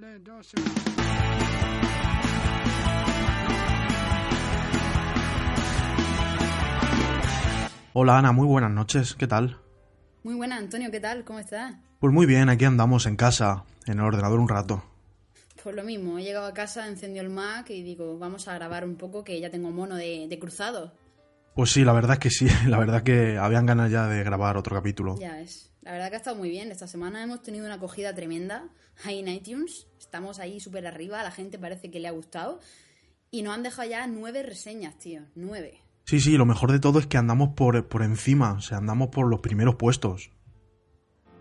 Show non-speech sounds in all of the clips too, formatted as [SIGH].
3, 2, Hola Ana, muy buenas noches, ¿qué tal? Muy buena, Antonio, ¿qué tal? ¿Cómo estás? Pues muy bien, aquí andamos en casa, en el ordenador un rato. Pues lo mismo, he llegado a casa, encendió el Mac y digo, vamos a grabar un poco que ya tengo mono de, de cruzado. Pues sí, la verdad es que sí, [LAUGHS] la verdad es que habían ganas ya de grabar otro capítulo. Ya es. La verdad que ha estado muy bien. Esta semana hemos tenido una acogida tremenda ahí en iTunes. Estamos ahí súper arriba, la gente parece que le ha gustado. Y nos han dejado ya nueve reseñas, tío. Nueve. Sí, sí, lo mejor de todo es que andamos por, por encima, o sea, andamos por los primeros puestos.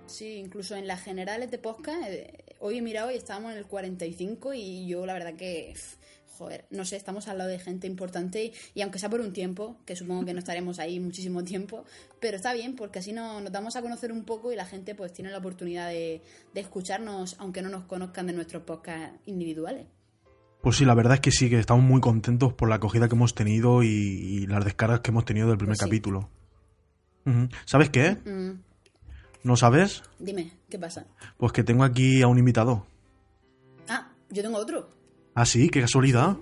Sí, incluso en las generales de podcast, eh, hoy he mirado y estábamos en el 45 y yo la verdad que, joder, no sé, estamos al lado de gente importante y, y aunque sea por un tiempo, que supongo que no estaremos ahí muchísimo tiempo, pero está bien porque así no, nos damos a conocer un poco y la gente pues tiene la oportunidad de, de escucharnos aunque no nos conozcan de nuestros podcasts individuales. Pues sí, la verdad es que sí, que estamos muy contentos por la acogida que hemos tenido y, y las descargas que hemos tenido del primer Pues sí. capítulo. ¿Sabes qué? Mm, ¿No sabes? dime, ¿qué pasa? Pues que tengo aquí a un invitado. Ah, yo tengo otro. Ah, sí, qué casualidad.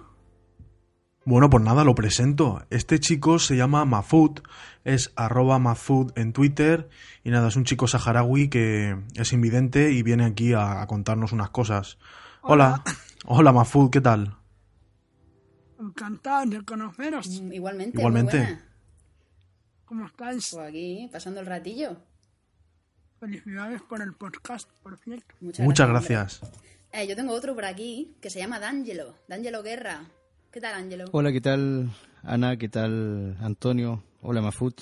Bueno, pues nada, lo presento. Este chico se llama Mafud, es arroba Mafud en Twitter y nada, es un chico saharaui que es invidente y viene aquí a, a contarnos unas cosas. Hola. Hola, Mafud, ¿qué tal? Encantado de conoceros. Mm, Igualmente. Igualmente. muy buena. ¿Cómo estáis? Pues aquí, pasando el ratillo. Felicidades por el podcast, por cierto. Muchas, gracias. Eh, yo tengo otro por aquí que se llama D'Angelo. D'Angelo Guerra. ¿Qué tal, Angelo? Hola, ¿qué tal Ana? ¿Qué tal Antonio? Hola Mafut.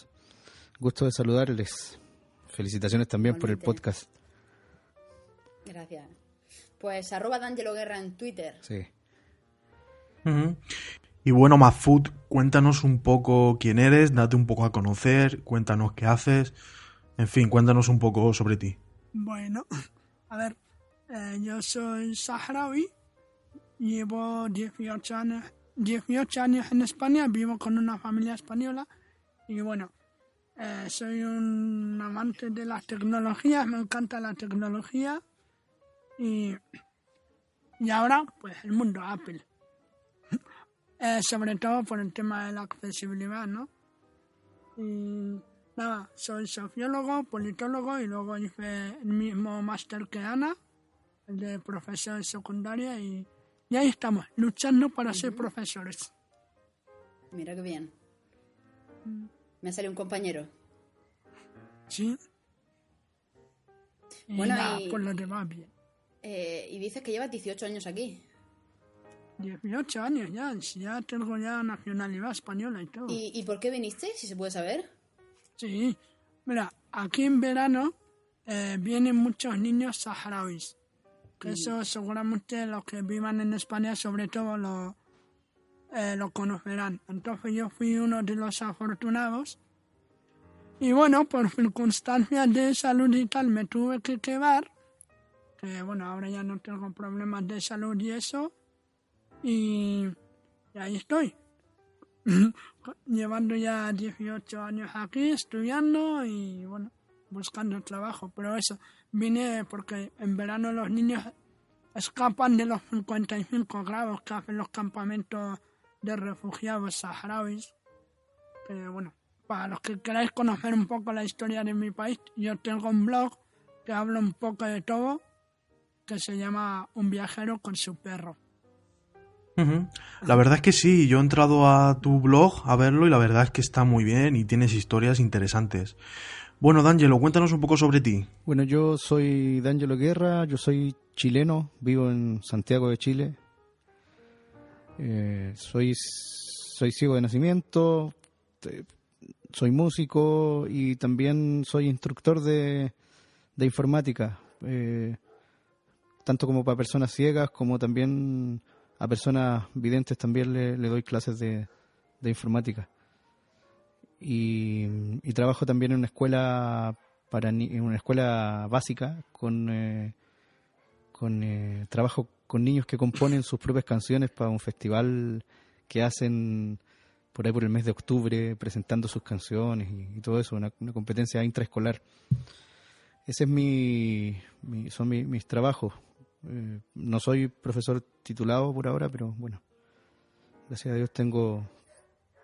Gusto de saludarles. Felicitaciones también por el podcast. Gracias. Pues arroba D'Angelo Guerra en Twitter. Sí. Y bueno, Mafud, cuéntanos un poco quién eres, date un poco a conocer, cuéntanos qué haces, en fin, cuéntanos un poco sobre ti. Bueno, a ver, eh, yo soy saharaui, llevo 18 años, 18 años en España, vivo con una familia española y bueno, eh, soy un amante de las tecnologías, me encanta la tecnología y, y ahora pues el mundo Apple. Eh, sobre todo por el tema de la accesibilidad, ¿no? Y nada, soy sociólogo, politólogo y luego hice el mismo máster que Ana, de profesor secundaria y, y ahí estamos, luchando para ser profesores. Mira qué bien. Me salió un compañero. ¿Sí? Y Bueno, nada, y- por lo demás bien. Eh, y dices que llevas 18 años aquí. 18 años ya, ya tengo ya nacionalidad española y todo. ¿Y, y por qué viniste, si se puede saber? Sí, mira, aquí en verano eh, vienen muchos niños saharauis. Que eso seguramente los que vivan en España sobre todo lo, eh, lo conocerán. Entonces yo fui uno de los afortunados. Y bueno, por circunstancias de salud y tal me tuve que quedar. Que bueno, ahora ya no tengo problemas de salud y eso. Y, y ahí estoy. [LAUGHS] llevando ya 18 años aquí estudiando y bueno, buscando trabajo. Pero eso, vine porque en verano los niños escapan de los 55 grados que hacen los campamentos de refugiados saharauis. Bueno, para los que queráis conocer un poco la historia de mi país, yo tengo un blog que habla un poco de todo, que se llama Un viajero con su perro. La verdad es que sí, yo he entrado a tu blog a verlo y la verdad es que está muy bien y tienes historias interesantes. Bueno, D'Angelo, cuéntanos un poco sobre ti. Bueno, yo soy D'Angelo Guerra, yo soy chileno, vivo en Santiago de Chile. Eh, soy, soy ciego de nacimiento, soy músico y también soy instructor de, de informática, eh, tanto como para personas ciegas como también a personas videntes también le, le doy clases de, de informática. Y, y trabajo también en una escuela para ni- en una escuela básica con eh, con eh, trabajo con niños que componen sus propias canciones para un festival que hacen por ahí por el mes de octubre presentando sus canciones y, todo eso una, una competencia intraescolar. Ese es mi, mi- son mi- mis trabajos. Eh, no soy profesor titulado por ahora, pero bueno, gracias a Dios tengo,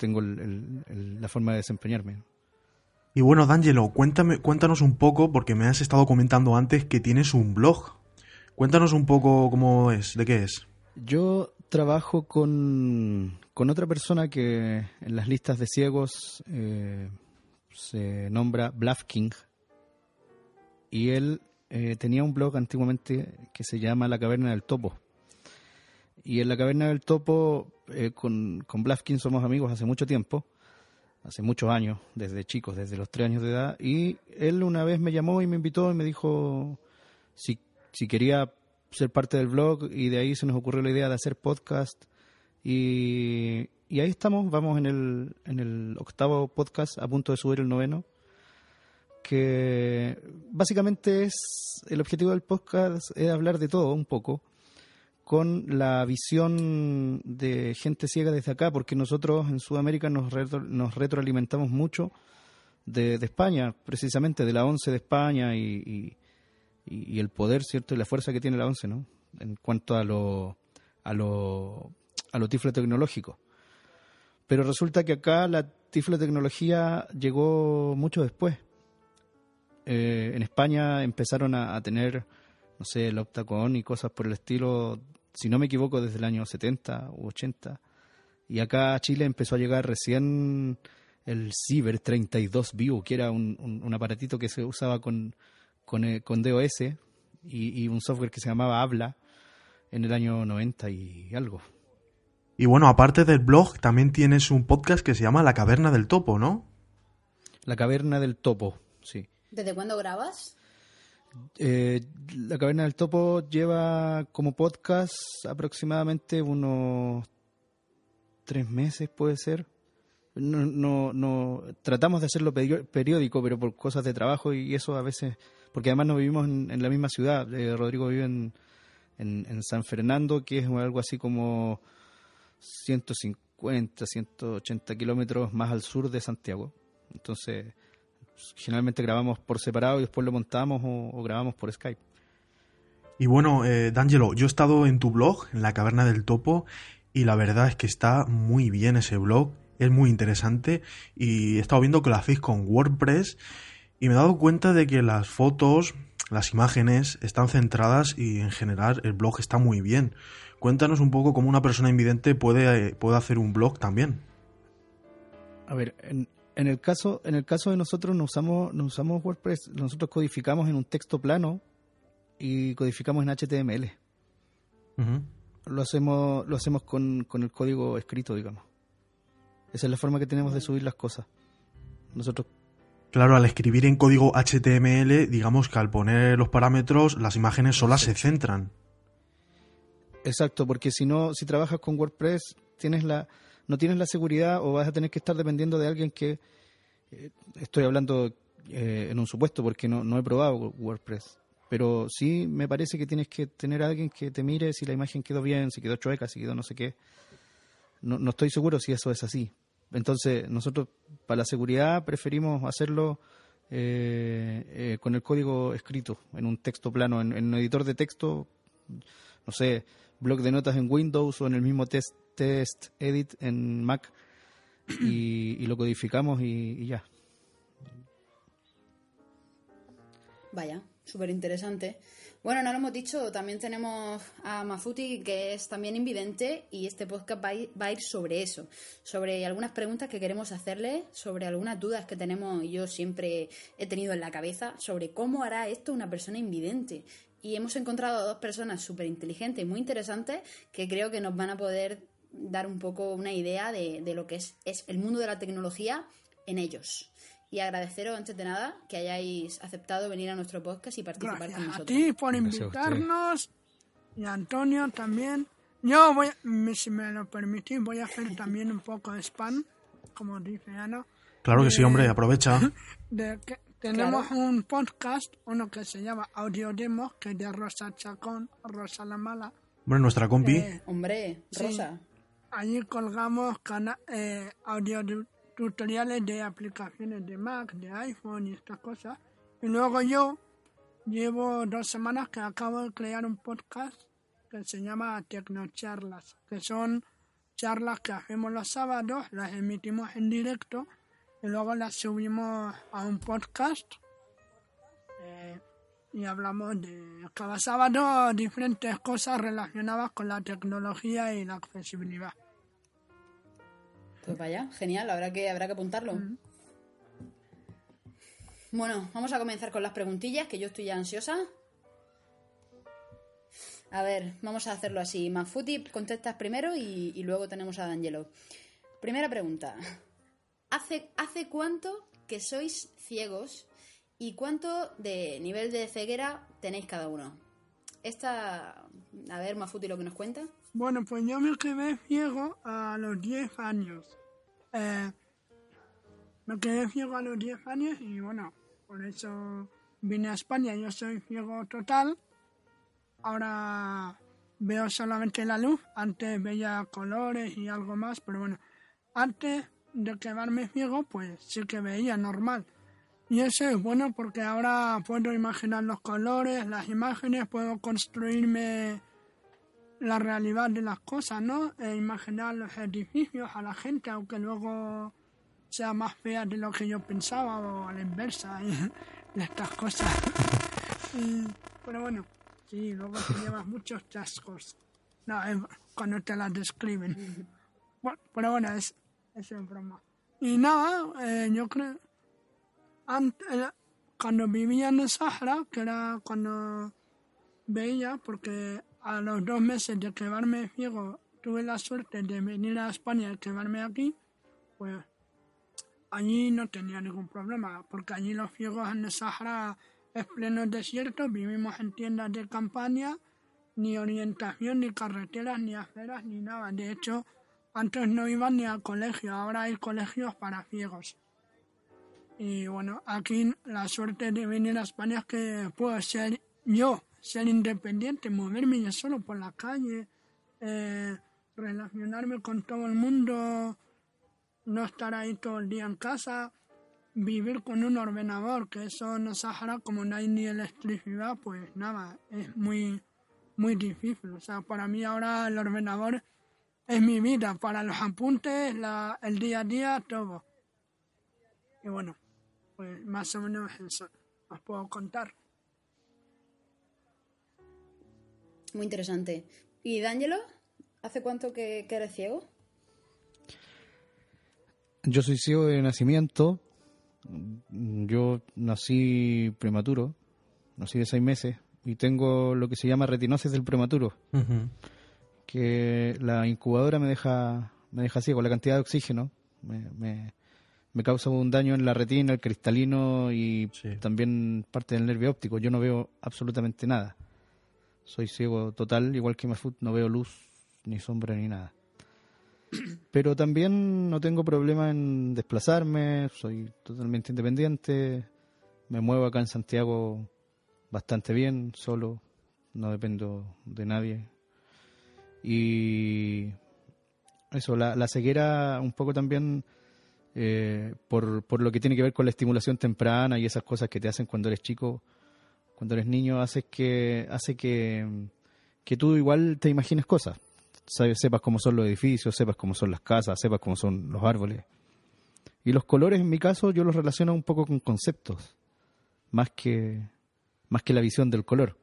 tengo el- el- el- la forma de desempeñarme. Y bueno, D'Angelo, cuéntame, cuéntanos un poco, porque me has estado comentando antes que tienes un blog. Cuéntanos un poco cómo es, de qué es. Yo trabajo con, con otra persona que en las listas de ciegos eh, se nombra Bluff King. Y él eh, tenía un blog antiguamente que se llama La Caverna del Topo. Y en La Caverna del Topo, eh, con, con Bluff King somos amigos hace mucho tiempo, hace muchos años, desde chicos, desde los tres años de edad. Y él una vez me llamó y me invitó y me dijo si, si quería ser parte del blog y de ahí se nos ocurrió la idea de hacer podcast y, y ahí estamos, vamos en el, en el octavo podcast a punto de subir el noveno que básicamente es el objetivo del podcast es hablar de todo un poco con la visión de gente ciega desde acá porque nosotros en Sudamérica nos, retro- nos retroalimentamos mucho de, de España, precisamente de la ONCE de España y, el poder, ¿cierto? Y la fuerza que tiene la ONCE, ¿no? En cuanto a lo, a lo, a lo tiflo tecnológico. Pero resulta que acá la tiflotecnología llegó mucho después. Eh, en España empezaron a tener, no sé, el Optacon y cosas por el estilo, si no me equivoco, desde el año 70 u 80. Y acá a Chile empezó a llegar recién el Cyber 32 View, que era un, un- un aparatito que se usaba con, con, eh, con DOS y, y un software que se llamaba Habla en el año 90 y algo. Y bueno, aparte del blog, también tienes un podcast que se llama La Caverna del Topo, ¿no? La caverna del topo, sí. ¿Desde cuándo grabas? Eh, la caverna del topo lleva como podcast aproximadamente unos tres meses, puede ser. No, no, no tratamos de hacerlo periódico, pero por cosas de trabajo y eso a veces, porque además no vivimos en, en la misma ciudad. Eh, Rodrigo vive en, en, en San Fernando, que es algo así como 150, 180 kilómetros más al sur de Santiago. Entonces, generalmente grabamos por separado y después lo montamos o, o grabamos por Skype. Y bueno, eh, D'Angelo, yo he estado en tu blog, en la Caverna del Topo, y la verdad es que está muy bien ese blog, es muy interesante, y he estado viendo que lo hacéis con WordPress, y me he dado cuenta de que las fotos, las imágenes están centradas y en general el blog está muy bien. Cuéntanos un poco cómo una persona invidente puede, eh, puede hacer un blog también. A ver, en, en el caso en el caso de nosotros no usamos no usamos WordPress, nosotros codificamos en un texto plano y codificamos en HTML. Lo hacemos lo hacemos con, con el código escrito, digamos. Esa es la forma que tenemos de subir las cosas. Nosotros Claro, al escribir en código HTML, digamos que al poner los parámetros, las imágenes solas se centran. Exacto, porque si no, si trabajas con WordPress, tienes la, no tienes la seguridad o vas a tener que estar dependiendo de alguien que, eh, estoy hablando eh, en un supuesto porque no, no he probado WordPress, pero sí me parece que tienes que tener a alguien que te mire si la imagen quedó bien, si quedó chueca, si quedó no sé qué. No, no estoy seguro si eso es así. Entonces, nosotros para la seguridad preferimos hacerlo eh, eh, con el código escrito, en un texto plano, en, en un editor de texto, no sé, blog de notas en Windows o en el mismo test, test edit en Mac y, lo codificamos y, ya. Vaya, súper interesante. Bueno, no lo hemos dicho, también tenemos a Mafuti, que es también invidente, y este podcast va a, ir, va a ir sobre eso, sobre algunas preguntas que queremos hacerle, sobre algunas dudas que tenemos y yo siempre he tenido en la cabeza, sobre cómo hará esto una persona invidente. Y hemos encontrado a dos personas súper inteligentes y muy interesantes que creo que nos van a poder dar un poco una idea de, de lo que es, es el mundo de la tecnología en ellos y agradeceros antes de nada que hayáis aceptado venir a nuestro podcast y participar con Gracias a nosotros. ti por a invitarnos y a Antonio también. Yo voy, a- si me lo permitís, voy a hacer también un poco de spam, como dice Ana. Claro que sí, hombre, aprovecha. [LAUGHS] De que tenemos un podcast, uno que se llama Audio Demos, que es de Rosa Chacón, Rosa la Mala. Hombre, nuestra compi. Eh, Hombre, Sí. Allí colgamos eh, audio tu- tutoriales de aplicaciones de Mac, de iPhone y estas cosas. Y luego yo llevo dos semanas que acabo de crear un podcast que se llama Tecnocharlas, que son charlas que hacemos los sábados, las emitimos en directo y luego las subimos a un podcast y hablamos de cada sábado diferentes cosas relacionadas con la tecnología y la accesibilidad. Pues vaya, genial, habrá que, habrá que apuntarlo. Bueno, vamos a comenzar con las preguntillas, que yo estoy ya ansiosa. A ver, vamos a hacerlo así. Mafuti, contestas primero y, y luego tenemos a D'Angelo. Primera pregunta. ¿Hace, ¿Hace cuánto que sois ciegos y cuánto de nivel de ceguera tenéis cada uno? Esta, a ver, Mafuti, lo que nos cuenta. Bueno, pues yo me quedé ciego a los 10 años. Eh, me quedé ciego a los 10 años y bueno, por eso vine a España. Yo soy ciego total. Ahora veo solamente la luz. Antes veía colores y algo más, pero bueno, antes de quedarme ciego, pues sí que veía normal. Y eso es bueno porque ahora puedo imaginar los colores, las imágenes, puedo construirme la realidad de las cosas, ¿no? E imaginar los edificios a la gente, aunque luego sea más fea de lo que yo pensaba o a la inversa [LAUGHS] y, de estas cosas. Y, pero bueno, sí, luego te [LAUGHS] llevas muchos chascos. No, cuando te las describen. Bueno, pero bueno, es, es broma. Y nada, eh, yo creo... Antes, cuando vivía en el Sahara, que era cuando veía, porque a los dos meses de quedarme ciego tuve la suerte de venir a España y quedarme aquí, pues allí no tenía ningún problema, porque allí los ciegos en el Sahara es pleno desierto, vivimos en tiendas de campaña, ni orientación, ni carreteras, ni aceras, ni nada. De hecho, antes no iban ni al colegio, ahora hay colegios para ciegos. Y bueno, aquí la suerte de venir a España es que puedo ser yo, ser independiente, moverme yo solo por la calle, eh, relacionarme con todo el mundo, no estar ahí todo el día en casa, vivir con un ordenador, que eso en Sahara, como no hay ni electricidad, pues nada, es muy, muy difícil. O sea, para mí ahora el ordenador es mi vida, para los apuntes, la, el día a día, todo. Y bueno, pues más o menos eso os puedo contar. Muy interesante. ¿Y D'Angelo? ¿Hace cuánto que, que eres ciego? Yo soy ciego de nacimiento. Yo nací prematuro. Nací de seis meses. Y tengo lo que se llama retinosis del prematuro. Que la incubadora me deja, me deja ciego. La cantidad de oxígeno me, me, me causa un daño en la retina, el cristalino y Sí. también parte del nervio óptico. Yo no veo absolutamente nada. Soy ciego total, igual que Mafut, no veo luz, ni sombra, ni nada. [CLEARS THROAT] Pero también no tengo problema en desplazarme, soy totalmente independiente, me muevo acá en Santiago bastante bien, solo, no dependo de nadie. Y eso, la, la ceguera un poco también eh, por, por lo que tiene que ver con la estimulación temprana y esas cosas que te hacen cuando eres chico, cuando eres niño, haces que, hace que, que tú igual te imagines cosas. Sabes, sepas cómo son los edificios, sepas cómo son las casas, sepas cómo son los árboles. Y los colores, en mi caso, yo los relaciono un poco con conceptos, más que, más que la visión del color.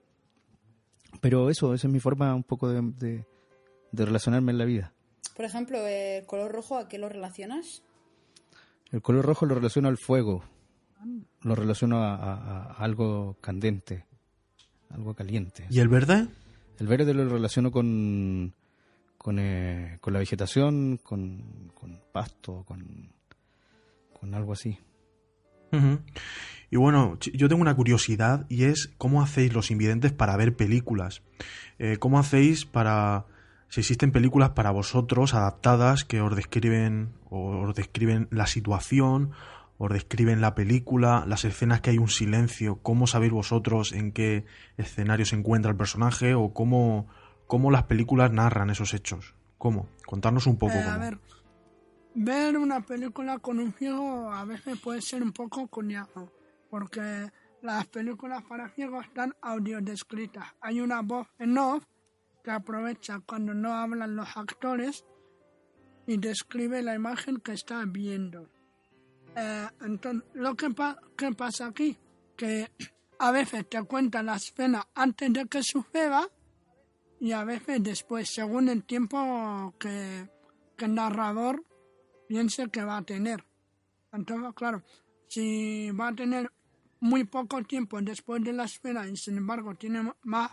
Pero eso, esa es mi forma un poco de, de, de relacionarme en la vida. Por ejemplo, el color rojo, ¿a qué lo relacionas? El color rojo lo relaciono al fuego, lo relaciono a, a- a algo candente, algo caliente. ¿Y el verde? El verde lo relaciono con, con, eh, con la vegetación, con, con pasto, con, con algo así. Y bueno, yo tengo una curiosidad y es cómo hacéis los invidentes para ver películas. Eh, ¿Cómo hacéis para... si existen películas para vosotros adaptadas que os describen o os describen la situación, os describen la película, las escenas que hay un silencio, cómo sabéis vosotros en qué escenario se encuentra el personaje o cómo, cómo las películas narran esos hechos? ¿Cómo? Contarnos un poco Eh, cómo. a ver, ver una película con un ciego a veces puede ser un poco cuñado, porque las películas para ciegos dan audio descritas. Hay una voz en off aprovecha cuando no hablan los actores y describe la imagen que está viendo. Eh, entonces, lo que, pa- que pasa aquí, que a veces te cuentan la escena antes de que suceda y a veces después, según el tiempo que, que el narrador piense que va a tener. Entonces, claro, si va a tener muy poco tiempo después de la esfera y sin embargo tiene más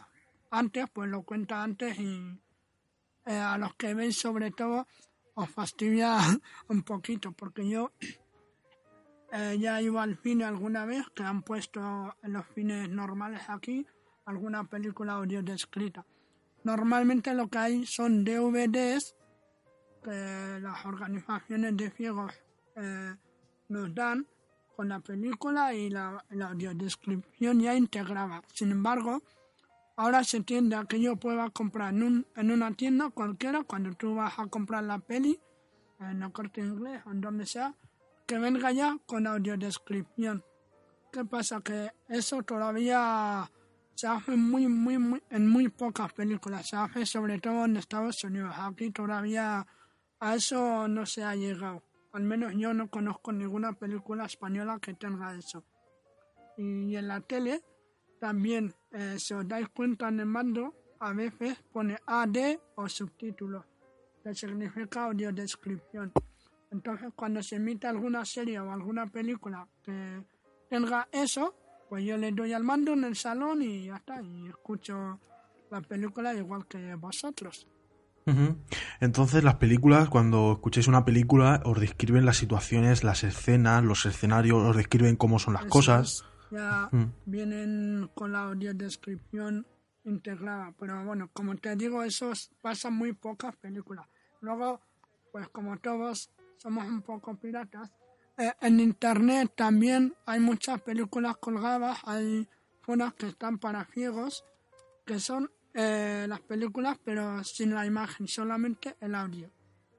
antes, pues lo cuenta antes y eh, a los que veis sobre todo os fastidia [LAUGHS] un poquito porque yo [CLEARS THROAT] eh, ya iba al cine alguna vez que han puesto los cines normales aquí alguna película audio descrita. Normalmente lo que hay son DVDs que las organizaciones de ciegos eh, nos dan con la película y la, la audiodescripción ya integrada. Sin embargo, ahora se tiende a que yo pueda comprar en, un, en una tienda cualquiera, cuando tú vas a comprar la peli, en el corte inglés en donde sea, que venga ya con audiodescripción. ¿Qué pasa? Que eso todavía se hace muy, muy, muy, en muy pocas películas. Se hace sobre todo en Estados Unidos. Aquí todavía a eso no se ha llegado. Al menos yo no conozco ninguna película española que tenga eso. Y en la tele también, eh, si os dais cuenta en el mando, a veces pone AD o subtítulos, que significa audiodescripción. Entonces, cuando se emite alguna serie o alguna película que tenga eso, pues yo le doy al mando en el salón y ya está, y escucho la película igual que vosotros. Entonces, las películas, cuando escuchéis una película, os describen las situaciones, las escenas, los escenarios, os describen cómo son las Eso cosas. es, ya Mm. vienen con la audiodescripción integrada. Pero bueno, como te digo, eso es- pasa muy pocas películas. Luego, pues como todos somos un poco piratas, eh, en internet también hay muchas películas colgadas, hay unas que están para ciegos, que son eh, las películas, pero sin la imagen, solamente el audio.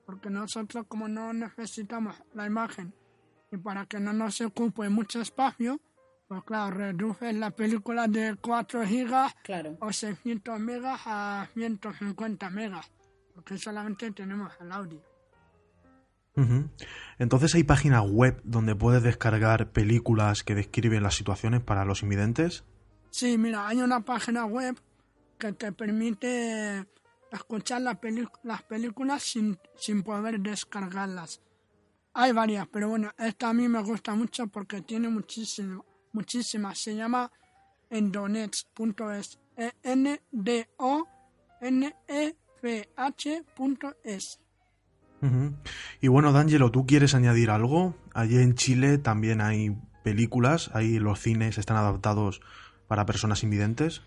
Porque nosotros como no necesitamos la imagen y para que no nos ocupe mucho espacio, pues claro, reduces la película de 4 gigas Claro. o 600 megas a 150 megas, porque solamente tenemos el audio. Entonces, hay páginas web donde puedes descargar películas que describen las situaciones para los invidentes. Sí, mira, hay una página web que te permite escuchar la peli- las películas sin, sin poder descargarlas. Hay varias, pero bueno, esta a mí me gusta mucho porque tiene muchísimo, muchísimas. Se llama endonets.es. E n d o n e f h.es. Ujú. Y bueno, D'Angelo, ¿tú quieres añadir algo? Allí en Chile también hay películas, ahí los cines están adaptados para personas invidentes.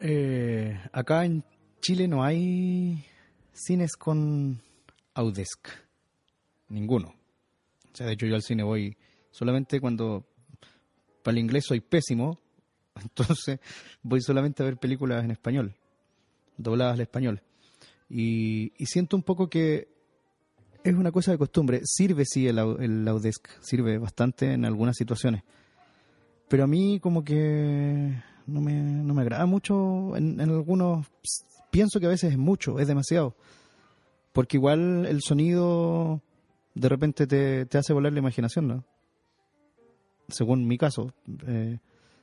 Eh, acá en Chile no hay cines con Audesc. Ninguno. O sea, de hecho yo al cine voy solamente cuando para el inglés soy pésimo, [LAUGHS] entonces voy solamente a ver películas en español, dobladas al español. Y, siento un poco que es una cosa de costumbre. Sirve, sí, el, el sirve bastante en algunas situaciones. Pero a mí como que no me, no me agrada mucho en, en algunos... Pienso que a veces es mucho, es demasiado. Porque igual el sonido de repente te, te hace volar la imaginación, ¿no? Según mi caso. Eh,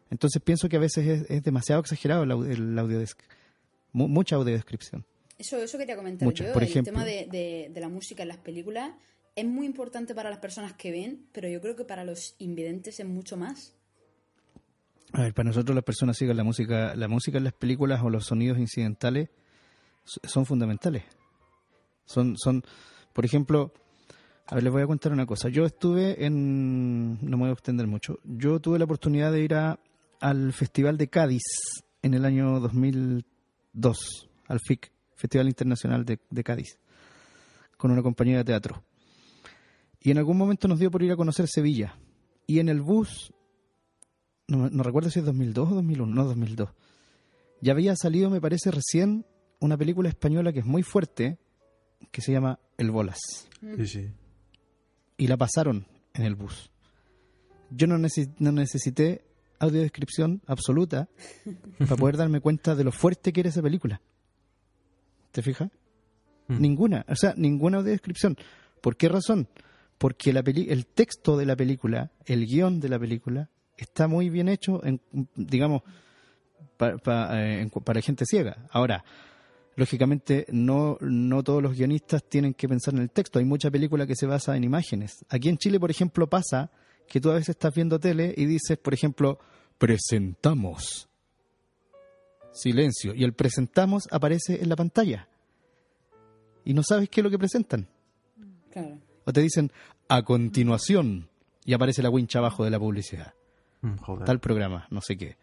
entonces pienso que a veces es, es demasiado exagerado el, el audiodesc. Mu- mucha audiodescripción. Eso, eso quería comentar Muchas, yo. por el ejemplo. tema de, de- de la música en las películas es muy importante para las personas que ven, pero yo creo que para los invidentes es mucho más. A ver, para nosotros las personas sigan la música, la música en las películas o los sonidos incidentales son fundamentales. Son, son, por ejemplo, a ver, les voy a contar una cosa. Yo estuve en, no me voy a extender mucho. Yo tuve la oportunidad de ir a, al Festival de Cádiz en el año 2002, al FIC, Festival Internacional de, Cádiz, con una compañía de teatro. Y en algún momento nos dio por ir a conocer Sevilla. Y en el bus no, no recuerdo si es 2002 o 2001, no 2002. Ya había salido, me parece, recién una película española que es muy fuerte, que se llama El Bolas. Sí, sí. Y la pasaron en el bus. yo no, necesi- no necesité audiodescripción absoluta [LAUGHS] para poder darme cuenta de lo fuerte que era esa película. ¿Te fijas? Mm. Ninguna, o sea, ninguna audiodescripción. ¿Por qué razón? Porque la peli el texto de la película, el guion de la película, está muy bien hecho, en, digamos, pa- pa- eh, para gente ciega. Ahora, lógicamente, no, no todos los guionistas tienen que pensar en el texto. Hay mucha película que se basa en imágenes. Aquí en Chile, por ejemplo, pasa que tú a veces estás viendo tele y dices, por ejemplo, presentamos. Silencio. Y el presentamos aparece en la pantalla. Y no sabes qué es lo que presentan. Claro. O te dicen, a continuación. Y aparece la wincha abajo de la publicidad. Mm, joder. Tal programa, no sé qué.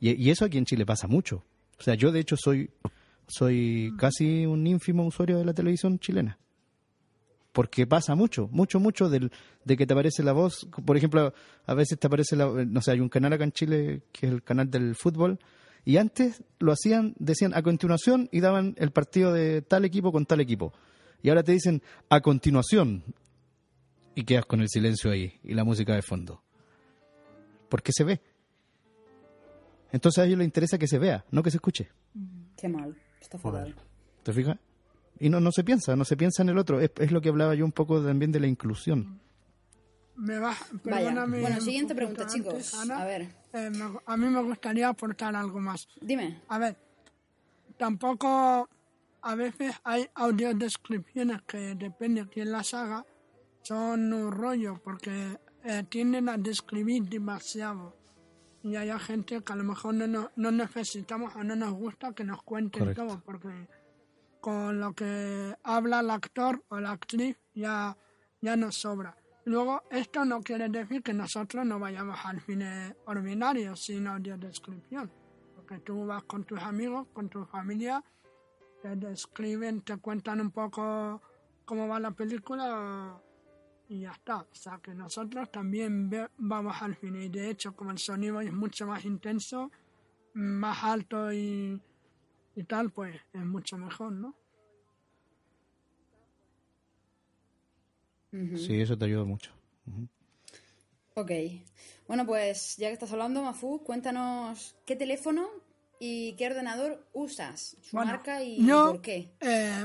Y, y eso aquí en Chile pasa mucho. O sea, yo de hecho soy, soy casi un ínfimo usuario de la televisión chilena. Porque pasa mucho, mucho, mucho del, de que te aparece la voz. Por ejemplo, a veces te aparece la. No sé, hay un canal acá en Chile que es el canal del fútbol. Y antes lo hacían, decían a continuación y daban el partido de tal equipo con tal equipo. Y ahora te dicen a continuación. Y quedas con el silencio ahí y la música de fondo. Porque se ve. Entonces a ellos les interesa que se vea, no que se escuche. Qué mal. Está fatal. ¿Te fijas? Y no, no se piensa, no se piensa en el otro. Es, es lo que hablaba yo un poco también de la inclusión. Me va, Vaya. perdóname Bueno, siguiente pregunta, chicos. Ana. A ver. Eh, me- a mí me gustaría aportar algo más. Dime. A ver, tampoco a veces hay audiodescripciones que depende de quién las haga, son un rollo porque eh, tienden a describir demasiado. Y hay gente que a lo mejor no, no, no necesitamos o no nos gusta que nos Correcto. todo, porque con lo que habla el actor o la actriz ya, ya nos sobra. Luego, esto no quiere decir que nosotros no vayamos al cine ordinario sin audiodescripción. Porque tú vas con tus amigos, con tu familia, te describen, te cuentan un poco cómo va la película y ya está. O sea que nosotros también vamos al cine y de hecho como el sonido es mucho más intenso, más alto y, y tal, pues es mucho mejor, ¿no? Sí, eso te ayuda mucho. Ok. Bueno, pues ya que estás hablando, Mafu, cuéntanos qué teléfono y qué ordenador usas, su Bueno, marca y yo, por qué. eh,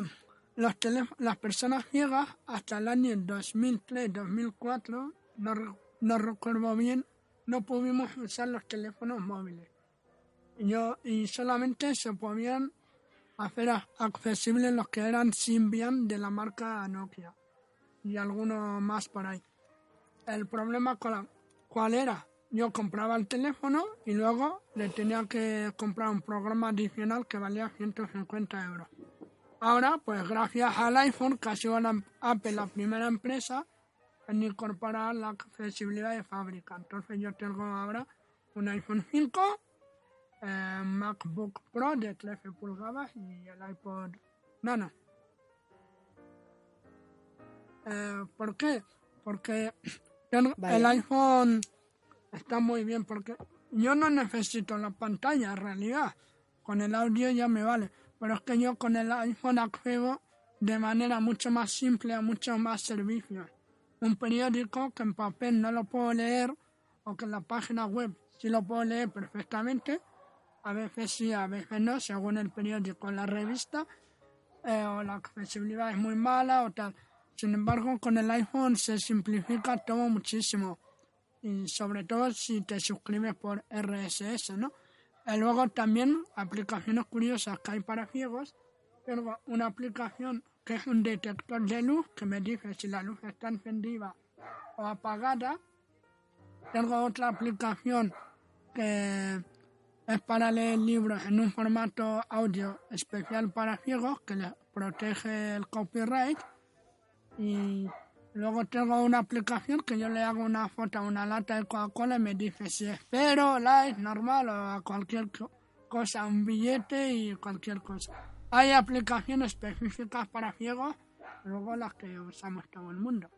los las personas ciegas hasta el año 2003-2004, no, no recuerdo bien, no pudimos usar los teléfonos móviles. Yo, y solamente se podían hacer accesibles los que eran Symbian de la marca Nokia y algunos más por ahí. El problema cuál era, yo compraba el teléfono y luego le tenía que comprar un programa adicional que valía 150 euros. Ahora, pues gracias al iPhone, que ha sido la- Apple la primera empresa en incorporar la accesibilidad de fábrica. Entonces yo tengo ahora un iPhone 5, eh, MacBook Pro de 13 pulgadas y el iPod Nano. Eh, ¿Por qué? Porque el iPhone está muy bien porque yo no necesito la pantalla en realidad. Con el audio ya me vale. Pero es que yo con el iPhone accedo de manera mucho más simple a muchos más servicios. Un periódico que en papel no lo puedo leer o que en la página web sí lo puedo leer perfectamente. A veces sí, a veces no, según el periódico o la revista. eh, o la accesibilidad es muy mala o tal. Sin embargo, con el iPhone se simplifica todo muchísimo y sobre todo si te suscribes por RSS, ¿no? Y luego también aplicaciones curiosas que hay para ciegos. Tengo una aplicación que es un detector de luz que me dice si la luz está encendida o apagada. Tengo otra aplicación que es para leer libros en un formato audio especial para ciegos que les protege el copyright. Y luego tengo una aplicación que yo le hago una foto a una lata de Coca-Cola y me dice si es cero, light, normal o a cualquier co- cosa, un billete y cualquier cosa. Hay aplicaciones específicas para ciegos, luego las que usamos todo el mundo.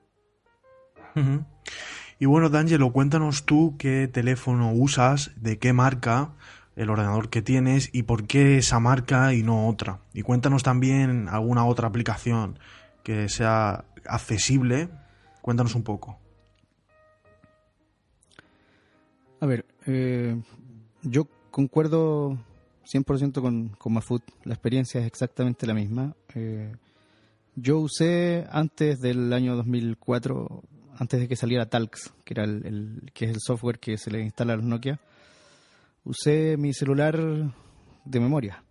Y bueno, D'Angelo, cuéntanos tú qué teléfono usas, de qué marca, el ordenador que tienes y por qué esa marca y no otra. Y cuéntanos también alguna otra aplicación que sea accesible. Cuéntanos un poco. Eh, yo concuerdo 100% con, con Mafut. La experiencia es exactamente la misma. Eh, yo usé antes del año 2004, antes de que saliera Talks, que, era el, que es el software que se le instala a los Nokia, usé mi celular de memoria.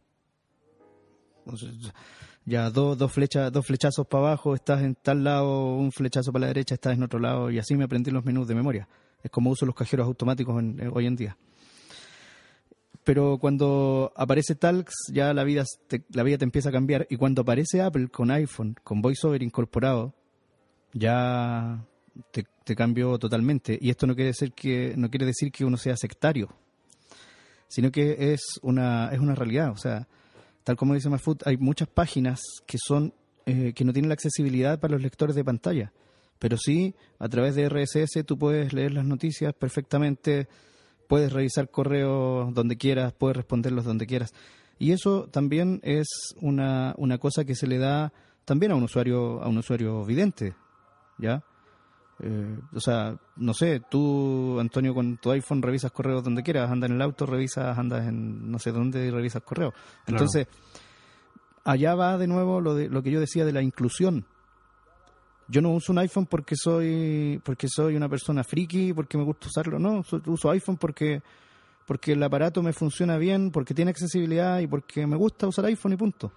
Ya dos, dos, flechas, dos flechazos para abajo, estás en tal lado, un flechazo para la derecha, estás en otro lado, y así me aprendí los menús de memoria. Es como uso los cajeros automáticos eh, hoy en día. Pero cuando aparece Talks ya la vida te, la vida te empieza a cambiar y cuando aparece Apple con iPhone con VoiceOver incorporado ya te, te, cambió totalmente. Y esto no quiere decir que no quiere decir que uno sea sectario sino que es una es una realidad. O sea tal como dice Mafut hay muchas páginas que son eh, que no tienen la accesibilidad para los lectores de pantalla pero sí a través de RSS tú puedes leer las noticias perfectamente puedes revisar correos donde quieras, puedes responderlos donde quieras. Y eso también es una, una cosa que se le da también a un usuario, a un usuario vidente, ¿ya? Eh, o sea, no sé, tú, Antonio, con tu iPhone revisas correos donde quieras, andas en el auto, revisas, andas en no sé dónde y revisas correos. Entonces, allá va de nuevo lo, de, lo que yo decía de la inclusión yo no uso un iPhone porque soy porque soy una persona friki, porque me gusta usarlo, no, uso iPhone porque porque el aparato me funciona bien, porque tiene accesibilidad y porque me gusta usar iPhone y punto.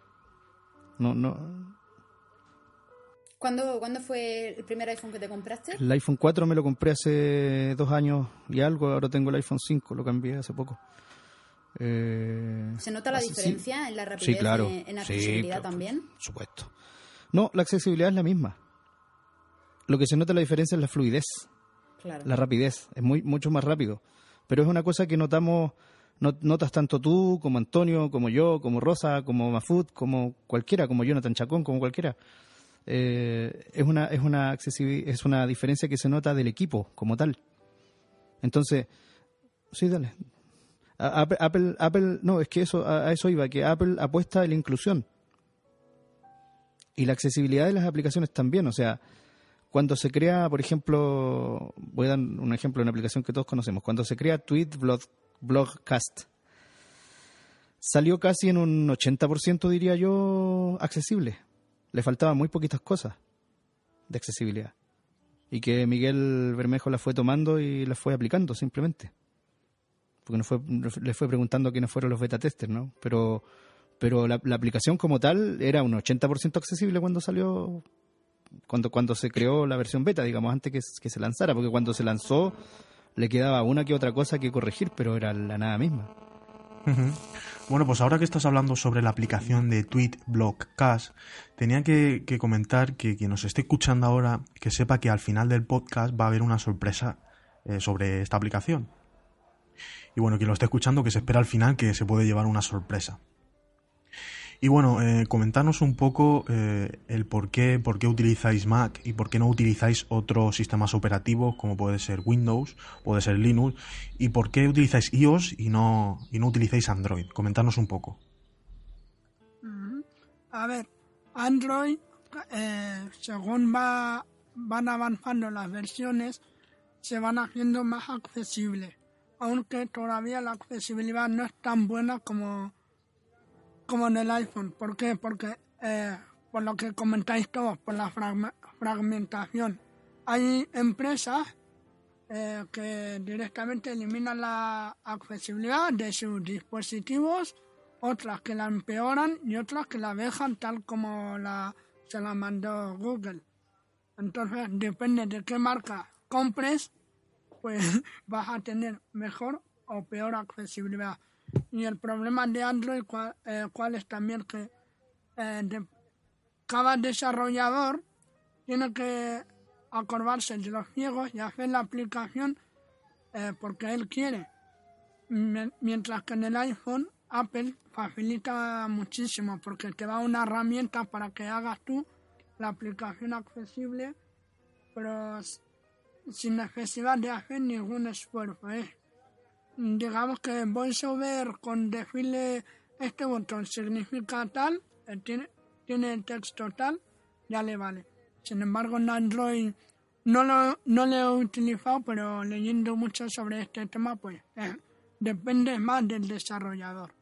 No, no. ¿Cuándo, ¿Cuándo fue el primer iPhone que te compraste? El iPhone 4 me lo compré hace dos años y algo, ahora tengo el iPhone 5, lo cambié hace poco. Eh, ¿Se nota la diferencia en la rapidez, sí, claro. en, la accesibilidad también? Por supuesto. No, la accesibilidad es la misma. Lo que se nota la diferencia es la fluidez, la rapidez, es muy mucho más rápido. Pero es una cosa que notamos, notas tanto tú como Antonio, como yo, como Rosa, como Mafut, como cualquiera, como Jonathan Chacón, como cualquiera. Eh, es una es una es una diferencia que se nota del equipo como tal. Entonces, sí, dale. Apple, Apple, no, es que eso a eso iba, que Apple apuesta en la inclusión y la accesibilidad de las aplicaciones también, o sea, cuando se crea, por ejemplo, voy a dar un ejemplo de una aplicación que todos conocemos, cuando se crea Tweet Blog, Blogcast, salió casi en un 80%, diría yo, accesible. Le faltaban muy poquitas cosas de accesibilidad. Y que Miguel Bermejo las fue tomando y las fue aplicando simplemente. Porque no fue, le fue preguntando quiénes fueron los beta testers, ¿no? Pero, pero la, aplicación como tal era un 80% accesible cuando salió cuando, cuando se creó la versión beta, digamos, antes que, que se lanzara, porque cuando se lanzó le quedaba una que otra cosa que corregir, pero era la nada misma. Bueno, pues ahora que estás hablando sobre la aplicación de Tweet Cash, tenía que, comentar que quien nos esté escuchando ahora, que sepa que al final del podcast va a haber una sorpresa eh, sobre esta aplicación. Y bueno, quien lo esté escuchando, que se espera al final que se puede llevar una sorpresa. Y bueno, eh, comentarnos un poco eh, el por qué, por qué utilizáis Mac y por qué no utilizáis otros sistemas operativos como puede ser Windows, puede ser Linux, y por qué utilizáis iOS y no, y no utilizáis Android. Comentarnos un poco. A ver, Android, eh, según va, van avanzando las versiones, se van haciendo más accesibles, aunque todavía la accesibilidad no es tan buena como como en el iPhone. ¿Por qué? Porque, eh, por lo que comentáis todos, por la fragmentación. Hay empresas eh, que directamente eliminan la accesibilidad de sus dispositivos, otras que la empeoran y otras que la dejan tal como se la mandó Google. Entonces, depende de qué marca compres, pues [LAUGHS] vas a tener mejor o peor accesibilidad. Y el problema de Android, cuál, eh, es también que eh, cada desarrollador tiene que acordarse de los ciegos y hacer la aplicación eh, porque él quiere. Mientras que en el iPhone, Apple facilita muchísimo porque te da una herramienta para que hagas tú la aplicación accesible, pero sin necesidad de hacer ningún esfuerzo. Digamos que VoiceOver con decirle este botón significa tal, eh, tiene, tiene el texto tal, ya le vale. Sin embargo, en Android no lo, no lo he utilizado, pero leyendo mucho sobre este tema, pues eh, depende más del desarrollador.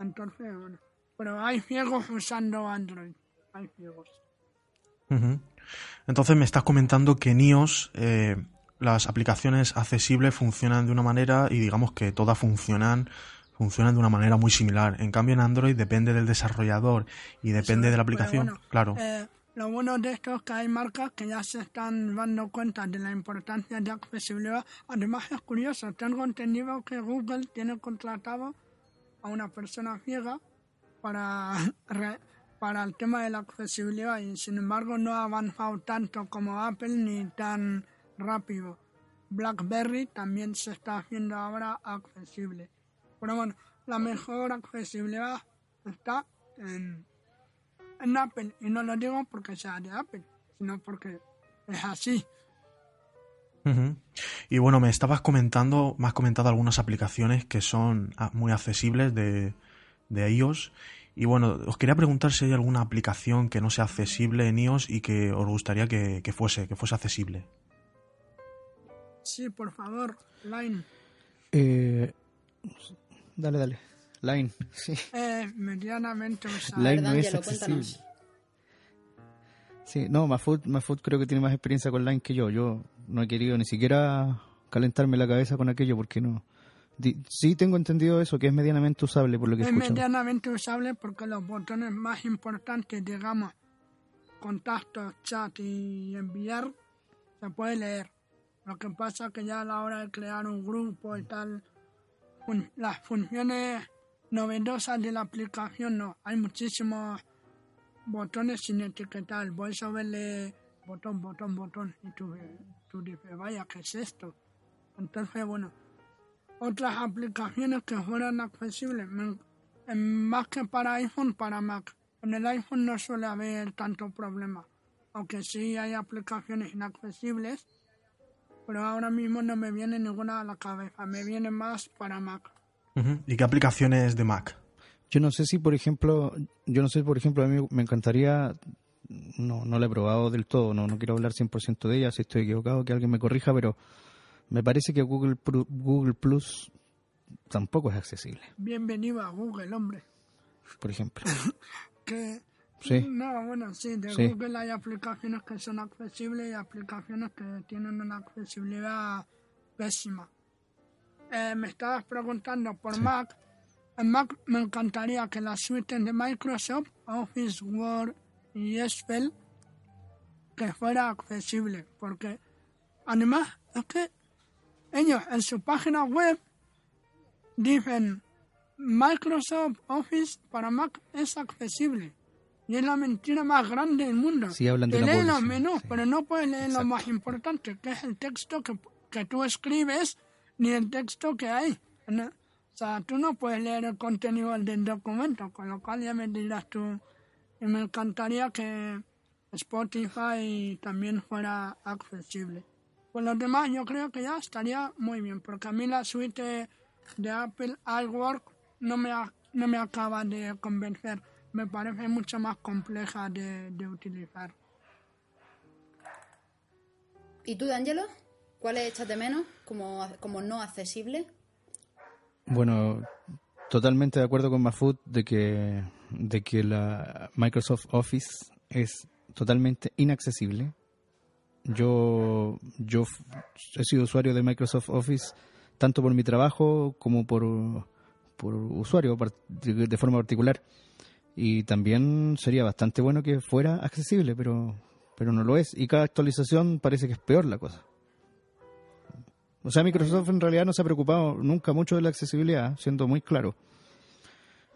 Entonces, bueno, pero hay ciegos usando Android, hay ciegos. Entonces me estás comentando que en iOS eh, las aplicaciones accesibles funcionan de una manera y digamos que todas funcionan funcionan de una manera muy similar. En cambio en Android depende del desarrollador y depende de la aplicación. bueno, claro. eh, lo bueno de esto es que hay marcas que ya se están dando cuenta de la importancia de accesibilidad. Además es curioso, tengo entendido que Google tiene contratado a una persona ciega para, [LAUGHS] re- para el tema de la accesibilidad y sin embargo no ha avanzado tanto como Apple ni tan rápido. BlackBerry también se está haciendo ahora accesible. Pero bueno, la mejor accesibilidad está en, en Apple. Y no lo digo porque sea de Apple, sino porque es así. Y bueno, me estabas comentando, me has comentado algunas aplicaciones que son ah, muy accesibles de, de iOS. Y bueno, os quería preguntar si hay alguna aplicación que no sea accesible en iOS y que os gustaría que, que fuese, que fuese accesible. Sí, por favor, Line. Eh, dale, dale. Line, sí. Es medianamente usable. Line no es accesible. Sí, no, Mafut, Mafut creo que tiene más experiencia con Line que yo. Yo no he querido ni siquiera calentarme la cabeza con aquello porque no. Di- sí tengo entendido eso, que es medianamente usable por lo que Es medianamente usable porque los botones más importantes, digamos, contactos, chat y enviar, se puede leer. Lo que pasa es que ya a la hora de crear un grupo y tal, las funciones novedosas de la aplicación no. Hay muchísimos botones sin etiquetar. VoiceOver lee botón, botón, botón. Y tú, tú dices, vaya, ¿qué es esto? Entonces, bueno, otras aplicaciones que fueran accesibles, más que para iPhone, para Mac. En el iPhone no suele haber tanto problema, aunque sí hay aplicaciones inaccesibles, pero ahora mismo no me viene ninguna a la cabeza, me viene más para Mac. ¿Y qué aplicaciones de Mac? Yo no sé si, por ejemplo, yo no sé, por ejemplo, a mí me encantaría, no, no la he probado del todo, no, no quiero hablar 100% de ella, si estoy equivocado, que alguien me corrija, pero me parece que Google, Google Plus tampoco es accesible, Bienvenido a Google, hombre. por ejemplo. [LAUGHS] Que Sí. No, bueno, sí, de Sí. Google hay aplicaciones que son accesibles y aplicaciones que tienen una accesibilidad pésima. Eh, me estabas preguntando por Mac. En Mac me encantaría que las suites de Microsoft, Office, Word y Excel, que fuera accesible, porque además es que ellos en su página web dicen Microsoft Office para Mac es accesible. Y es la mentira más grande del mundo. Sí, hablan de Te leen los menús, sí. pero no puedes leer lo Exacto. más importante, que es el texto que, que tú escribes, ni el texto que hay. ¿no? O sea, tú no puedes leer el contenido del documento, con lo cual ya me dirás tú. Y me encantaría que Spotify también fuera accesible. Por lo demás, yo creo que ya estaría muy bien, porque a mí la suite de Apple iWork no me, no me acaba de convencer. Me parece mucho más compleja de, de utilizar. ¿Y tú, D'Angelo? ¿Cuál echas de menos como, como no accesible? Bueno, totalmente de acuerdo con Mafut de que, de que la Microsoft Office es totalmente inaccesible. Yo, yo he sido usuario de Microsoft Office tanto por mi trabajo como por, por usuario de forma particular. Y también sería bastante bueno que fuera accesible, pero, pero no lo es. Y cada actualización parece que es peor la cosa. O sea, Microsoft en realidad no se ha preocupado nunca mucho de la accesibilidad, siendo muy claro.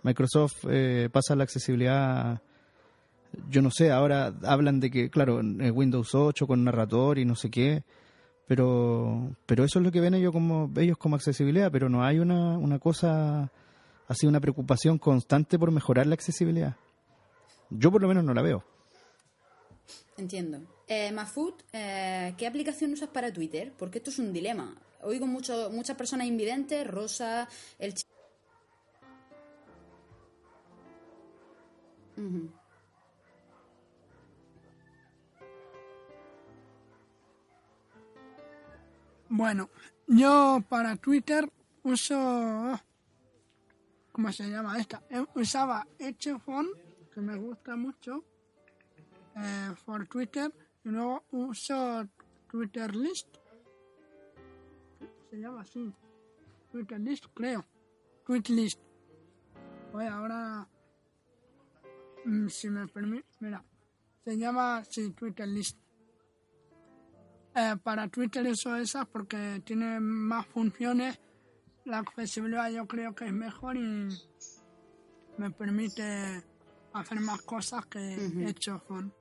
Microsoft eh, pasa la accesibilidad, yo no sé, ahora hablan de que, claro, Windows 8 con narrador y no sé qué, pero, pero eso es lo que ven ellos como, ellos como accesibilidad, pero no hay una, una cosa, así, una preocupación constante por mejorar la accesibilidad. Yo por lo menos no la veo. Entiendo. Eh, Mafut, eh, ¿qué aplicación usas para Twitter? Porque esto es un dilema. Oigo mucho, muchas personas invidentes, Rosa, el... chi- Ujú. Bueno, yo para Twitter uso... ¿Cómo se llama esta? Eh, Usaba Echefon, que me gusta mucho, eh, por Twitter, y luego uso Twitter List. Se llama así. Twitter List, creo. Tweetlist. Oye, ahora... mm, Si me permite... Mira. Se llama, sí, Twitter List. Eh, para Twitter eso esas porque tiene más funciones. La accesibilidad yo creo que es mejor y me permite hacer más cosas que he hecho con...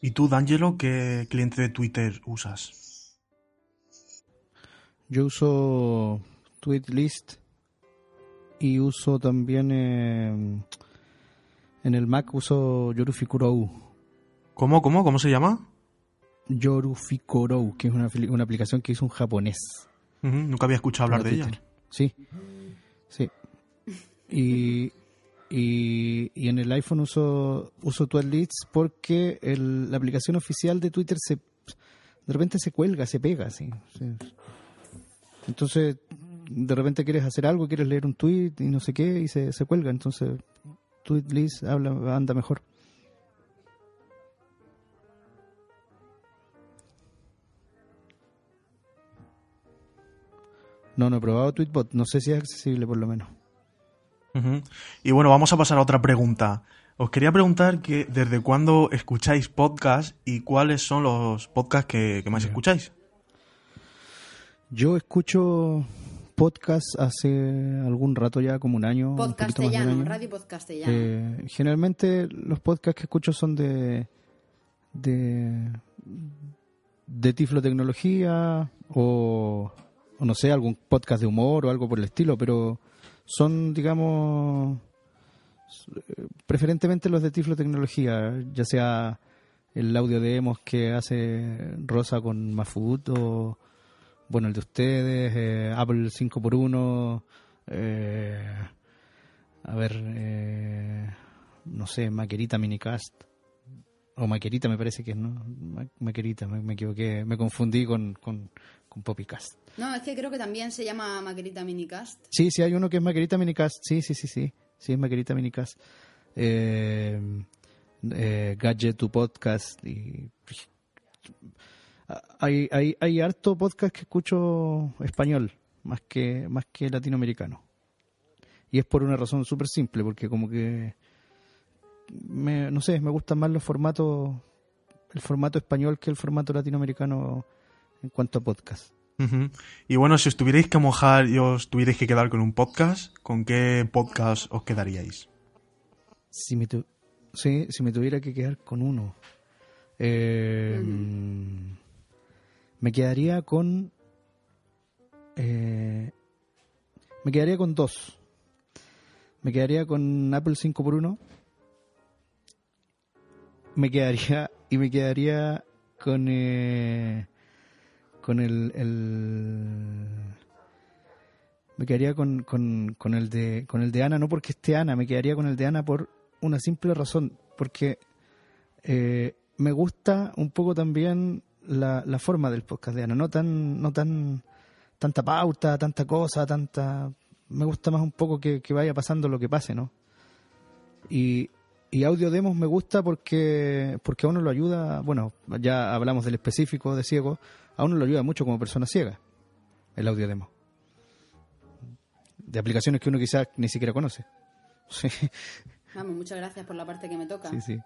¿Y tú, D'Angelo, qué cliente de Twitter usas? Yo uso Tweetlist y uso también eh, en el Mac uso Yorufikurou. ¿Cómo, cómo, cómo se llama? Yorufikurou, que es una, una aplicación que hizo un japonés. Nunca había escuchado hablar de ella. Sí, sí. Y, y, y en el iPhone uso, uso Tweetlist porque el- la aplicación oficial de Twitter se de repente se cuelga, se pega, sí. Entonces, de repente quieres hacer algo, quieres leer un tweet y no sé qué, y se, se cuelga. Entonces, Tweetlist habla, anda mejor. No, no he probado Tweetbot. No sé si es accesible por lo menos. Y bueno, vamos a pasar a otra pregunta. Os quería preguntar que desde cuándo escucháis podcast y cuáles son los podcasts que, que más escucháis. Yo escucho podcast hace algún rato ya, como un año. un año. radio podcastellano. Eh, generalmente los podcasts que escucho son de de de tiflotecnología o, o no sé, algún podcast de humor o algo por el estilo, pero son, digamos, eh, preferentemente los de tiflotecnología, ya sea el audio demos que hace Rosa con Mafut o bueno, el de ustedes, eh, Apple 5x1, eh, a ver, eh, no sé, Maquerita Minicast. O Maquerita me parece que es, ¿no? Ma- Maquerita, me, me equivoqué, me confundí con, con, con Poppycast. No, es que creo que también se llama Maquerita Minicast. Sí, sí, hay uno que es Maquerita Minicast. Sí, sí, sí, sí. Sí, es Maquerita Minicast. Eh, eh, Gadget to Podcast. Y, hay, hay, hay harto podcast que escucho español, más que, más que latinoamericano. Y es por una razón súper simple, porque como que, me, no sé, me gustan más los formatos, el formato español que el formato latinoamericano en cuanto a podcast. Y bueno, si os tuvierais que mojar y os tuvierais que quedar con un podcast, ¿con qué podcast os quedaríais? Si me, tu- sí, si me tuviera que quedar con uno, eh, me quedaría con. eh, me quedaría con dos. Me quedaría con Apple 5x1. Me quedaría. Y me quedaría con. eh, con el, el- me quedaría con, con, con el de con el de Ana no porque esté Ana me quedaría con el de Ana por una simple razón porque eh, me gusta un poco también la, la forma del podcast de Ana no tan no tan tanta pauta tanta cosa tanta me gusta más un poco que, que vaya pasando lo que pase no y y audio demos me gusta porque porque a uno lo ayuda bueno ya hablamos del específico de ciego a uno lo ayuda mucho como persona ciega el audio demo de aplicaciones que uno quizás ni siquiera conoce [LAUGHS] sí Vamos, muchas gracias por la parte que me toca. sí sí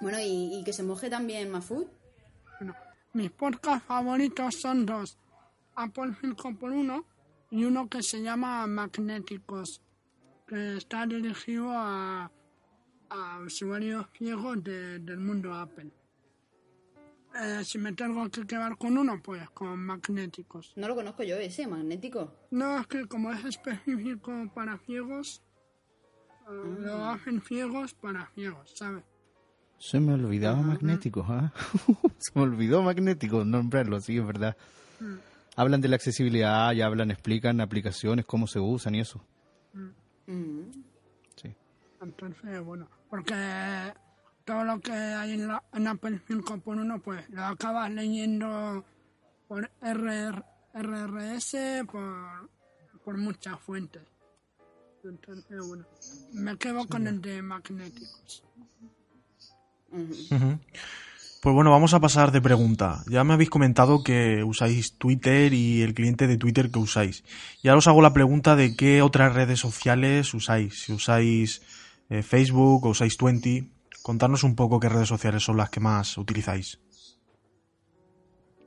Bueno, y, y que se moje también Mafut. Bueno, mis podcasts favoritos son dos. Apple 5x1 y uno que se llama Magnéticos, que está dirigido a, a usuarios ciegos de- del mundo Apple. Eh, si me tengo que quedar con uno, pues con Magnéticos. No lo conozco yo ese, magnético. No, es que como es específico para ciegos, eh, lo hacen ciegos para ciegos, ¿sabes? se me olvidaba magnético ¿ah? [LAUGHS] se me olvidó magnético nombrarlo sí es verdad hablan de la accesibilidad y hablan explican aplicaciones cómo se usan y eso Mm. Sí Entonces, bueno, porque todo lo que hay en, la, en Apple 5 por 1 pues lo acabas leyendo por RR RRS, por, por muchas fuentes. Entonces, bueno, me quedo con el de magnéticos. Pues bueno, vamos a pasar de pregunta. Ya me habéis comentado que usáis Twitter y el cliente de Twitter que usáis. Y ahora os hago la pregunta de qué otras redes sociales usáis. Si usáis eh, Facebook o usáis Twenty, contarnos un poco qué redes sociales son las que más utilizáis.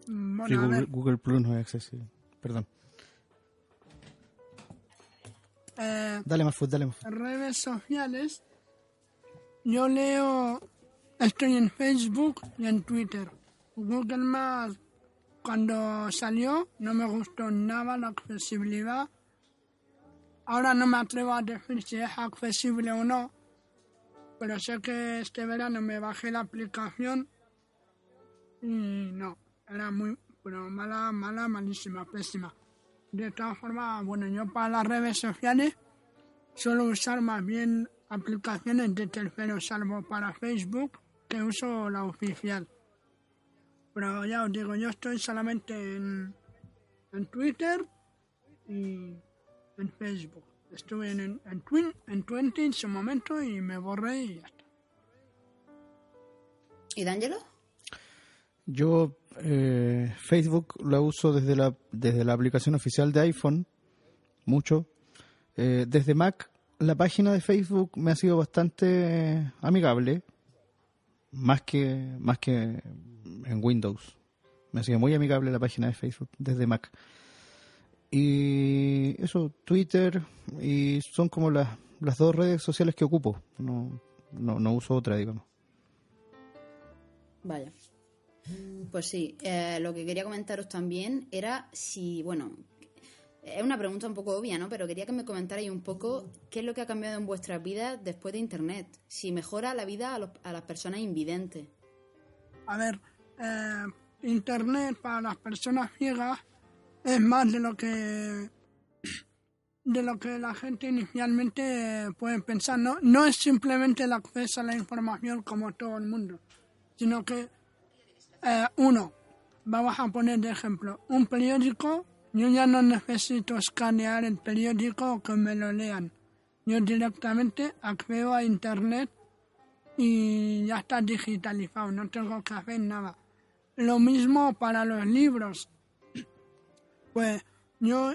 Sí, Google, Plus no es accesible. Perdón. eh, Dale más food, dale más food. redes sociales, yo leo, estoy en Facebook y en Twitter. Google Maps, cuando salió, no me gustó nada la accesibilidad. Ahora no me atrevo a decir si es accesible o no, pero sé que este verano me bajé la aplicación y no, era muy, pero mala, mala, malísima, pésima. De todas formas, bueno, yo para las redes sociales suelo usar más bien aplicaciones de terceros, salvo para Facebook, que uso la oficial. Pero ya os digo, yo estoy solamente en, en Twitter y en Facebook. Estuve en, en, en, Twin, en Twenty en su momento y me borré y ya está. ¿Y D'Angelo? Yo eh, Facebook lo uso desde la, desde la aplicación oficial de iPhone, mucho. Eh, desde Mac, la página de Facebook me ha sido bastante amigable, más que, más que en Windows. Me ha sido muy amigable la página de Facebook desde Mac. Y eso, Twitter, y son como las, las dos redes sociales que ocupo. No, no, no uso otra, digamos. Vaya. Pues sí, eh, lo que quería comentaros también era si, bueno, es una pregunta un poco obvia, ¿no? Pero quería que me comentarais un poco qué es lo que ha cambiado en vuestras vidas después de Internet. Si mejora la vida a, los- a las personas invidentes. A ver, eh, Internet para las personas ciegas es más de lo que de lo que la gente inicialmente puede pensar. No, no es simplemente el acceso a la información como todo el mundo, sino que eh, uno, vamos a poner de ejemplo, un periódico, yo ya no necesito escanear el periódico o que me lo lean. Yo directamente accedo a Internet y ya está digitalizado, no tengo que hacer nada. Lo mismo para los libros. [CLEARS THROAT] Pues yo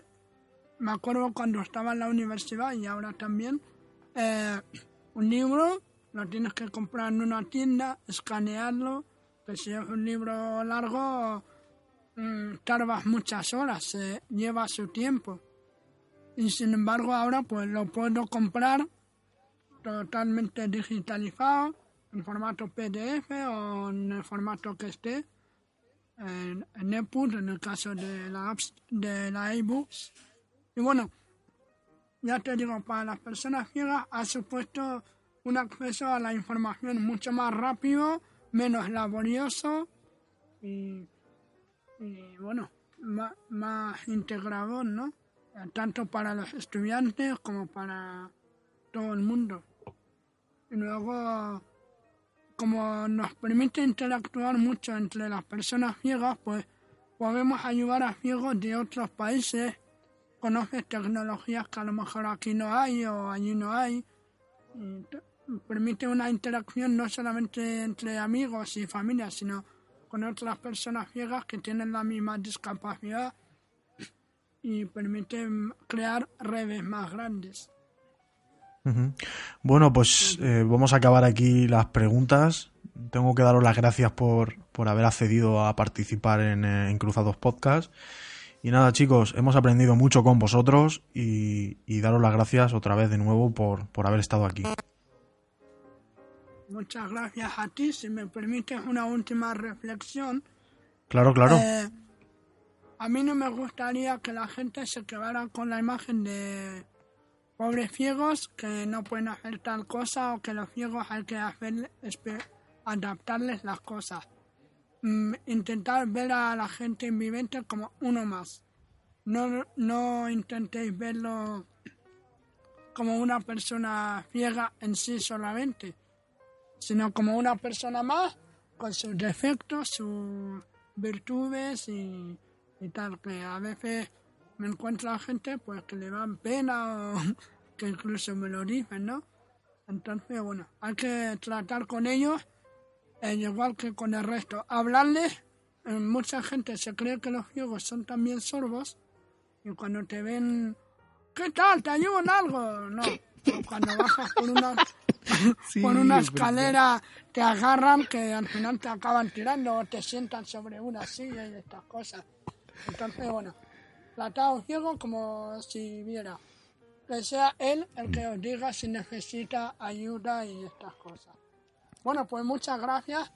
me acuerdo cuando estaba en la universidad y ahora también, eh, [CLEARS THROAT] un libro lo tienes que comprar en una tienda, escanearlo, que si es un libro largo, mm, tardas muchas horas, lleva su tiempo. Y sin embargo ahora pues lo puedo comprar totalmente digitalizado, en formato PDF o en el formato que esté, en, en EPUB, en el caso de la apps, de la iBooks. Y bueno, ya te digo, para las personas ciegas ha supuesto un acceso a la información mucho más rápido, menos laborioso y, y bueno, más, integrador, ¿no? Tanto para los estudiantes como para todo el mundo. Y luego, como nos permite interactuar mucho entre las personas ciegas, pues podemos ayudar a ciegos de otros países. Conoces tecnologías que a lo mejor aquí no hay o allí no hay. Y te- permite una interacción no solamente entre amigos y familias, sino con otras personas ciegas que tienen la misma discapacidad y permite mm, crear redes más grandes. Bueno, pues eh, vamos a acabar aquí las preguntas. Tengo que daros las gracias por, por haber accedido a participar en, eh, en Cruzados Podcast. Y nada, chicos, hemos aprendido mucho con vosotros y, y daros las gracias otra vez de nuevo por, por haber estado aquí. Muchas gracias a ti. Si me permites una última reflexión, Claro, claro. Eh, a mí no me gustaría que la gente se quedara con la imagen de pobres ciegos que no pueden hacer tal cosa o que los ciegos hay que hacer adaptarles las cosas. Mm, intentar ver a la gente invidente como uno más. No, no intentéis verlo como una persona ciega en sí solamente, sino como una persona más con sus defectos, sus virtudes y tal, que a veces me encuentro a gente pues que le dan pena o [LAUGHS] que incluso me lo dicen, ¿no? Entonces, bueno, hay que tratar con ellos eh, igual que con el resto. Hablarles, eh, mucha gente se cree que los ciegos son también sordos y cuando te ven, ¿qué tal? ¿Te ayudo en algo? No. O cuando bajas por una, [LAUGHS] por una escalera te agarran que al final te acaban tirando o te sientan sobre una silla y estas cosas. Entonces, bueno, tratado ciego como si viera. Que sea él el que os diga si necesita ayuda y estas cosas. Bueno, pues muchas gracias.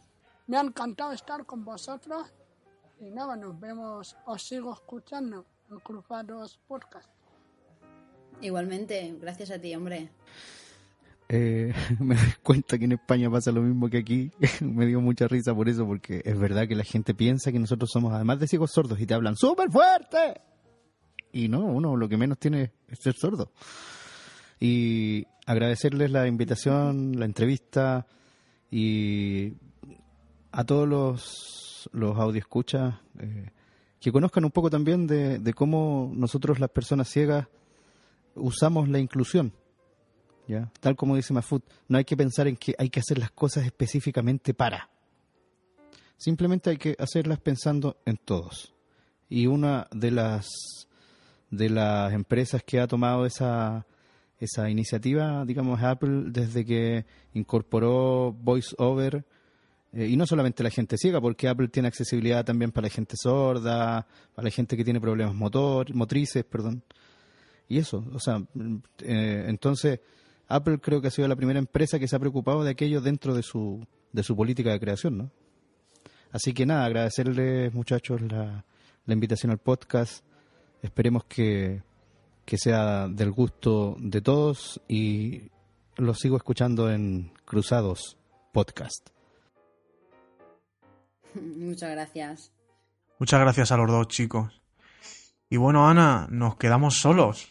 Me ha encantado estar con vosotros. Y nada, nos vemos, os sigo escuchando en Cruzados Podcast. Igualmente, gracias a ti, hombre. Eh, [LAUGHS] me doy cuenta que en España pasa lo mismo que aquí. [LAUGHS] me dio mucha risa por eso, porque es verdad que la gente piensa que nosotros somos, además de ciegos sordos, y te hablan súper fuerte. Y no, uno lo que menos tiene es ser sordo. Y agradecerles la invitación, la entrevista y a todos los, los audioscuchas eh, que conozcan un poco también de, de cómo nosotros las personas ciegas usamos la inclusión. ¿Ya? Tal como dice Mafut, no hay que pensar en que hay que hacer las cosas específicamente para. Simplemente hay que hacerlas pensando en todos. Y una de las de las empresas que ha tomado esa esa iniciativa, digamos, Apple desde que incorporó VoiceOver eh, y no solamente la gente ciega, porque Apple tiene accesibilidad también para la gente sorda, para la gente que tiene problemas motor, motrices, perdón. Y eso, o sea, eh, entonces Apple creo que ha sido la primera empresa que se ha preocupado de aquello dentro de su, de su política de creación, ¿no? Así que nada, agradecerles muchachos la, la invitación al podcast. Esperemos que, que sea del gusto de todos y lo sigo escuchando en Cruzados Podcast. [LAUGHS] Muchas gracias. Muchas gracias a los dos chicos. Y bueno, Ana, nos quedamos solos.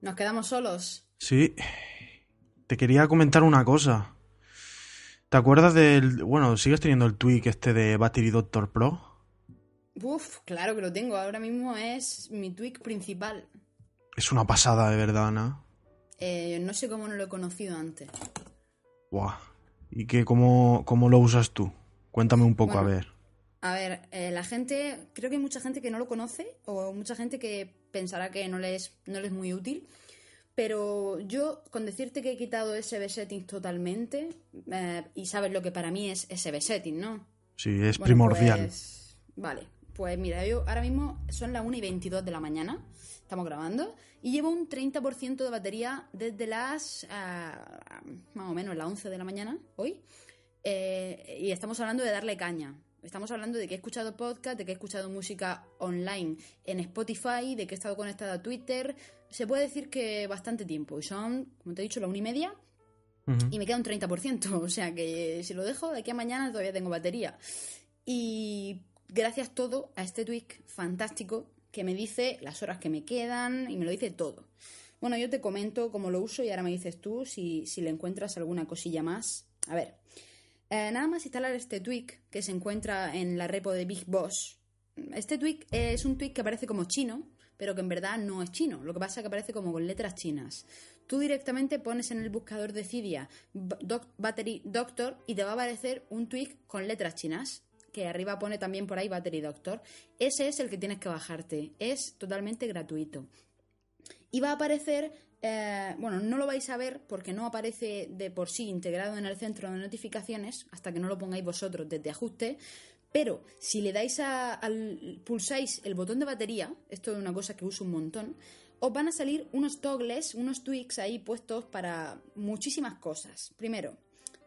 ¿Nos quedamos solos? Sí. Te quería comentar una cosa. ¿Te acuerdas del... Bueno, ¿sigues teniendo el tweak este de Battery Doctor Pro? Uf, claro que lo tengo. Ahora mismo es mi tweak principal. Es una pasada, de verdad, Ana. Eh, no sé cómo no lo he conocido antes. Buah. ¿Y qué, cómo, cómo lo usas tú? Cuéntame un poco, Bueno. a ver. A ver, eh, la gente, creo que hay mucha gente que no lo conoce o mucha gente que pensará que no le es, no le es muy útil. Pero yo, con decirte que he quitado SB Settings totalmente, eh, y sabes lo que para mí es SB Setting, ¿no? Sí, es Bueno, primordial. pues, vale, pues mira, yo ahora mismo son las 1 y 22 de la mañana, estamos grabando, y llevo un 30% de batería desde las, ah, más o menos, las 11 de la mañana, hoy, eh, y estamos hablando de darle caña. Estamos hablando de que he escuchado podcast, de que he escuchado música online en Spotify, de que he estado conectada a Twitter. Se puede decir que bastante tiempo. Y son, como te he dicho, la una y media y me queda un 30%. [LAUGHS] O sea que si lo dejo, de aquí a mañana todavía tengo batería. Y gracias todo a este tweak fantástico que me dice las horas que me quedan y me lo dice todo. Bueno, yo te comento cómo lo uso y ahora me dices tú si, si le encuentras alguna cosilla más. A ver, eh, nada más instalar este tweak que se encuentra en la repo de Big Boss. Este tweak es un tweak que aparece como chino, pero que en verdad no es chino. Lo que pasa es que aparece como con letras chinas. Tú directamente pones en el buscador de Cydia Battery Doctor y te va a aparecer un tweak con letras chinas. Que arriba pone también por ahí Battery Doctor. Ese es el que tienes que bajarte. Es totalmente gratuito y va a aparecer, eh, bueno, no lo vais a ver porque no aparece de por sí integrado en el centro de notificaciones hasta que no lo pongáis vosotros desde ajuste. Pero si le dais a, al pulsáis el botón de batería, esto es una cosa que uso un montón, os van a salir unos toggles, unos tweaks ahí puestos para muchísimas cosas. Primero,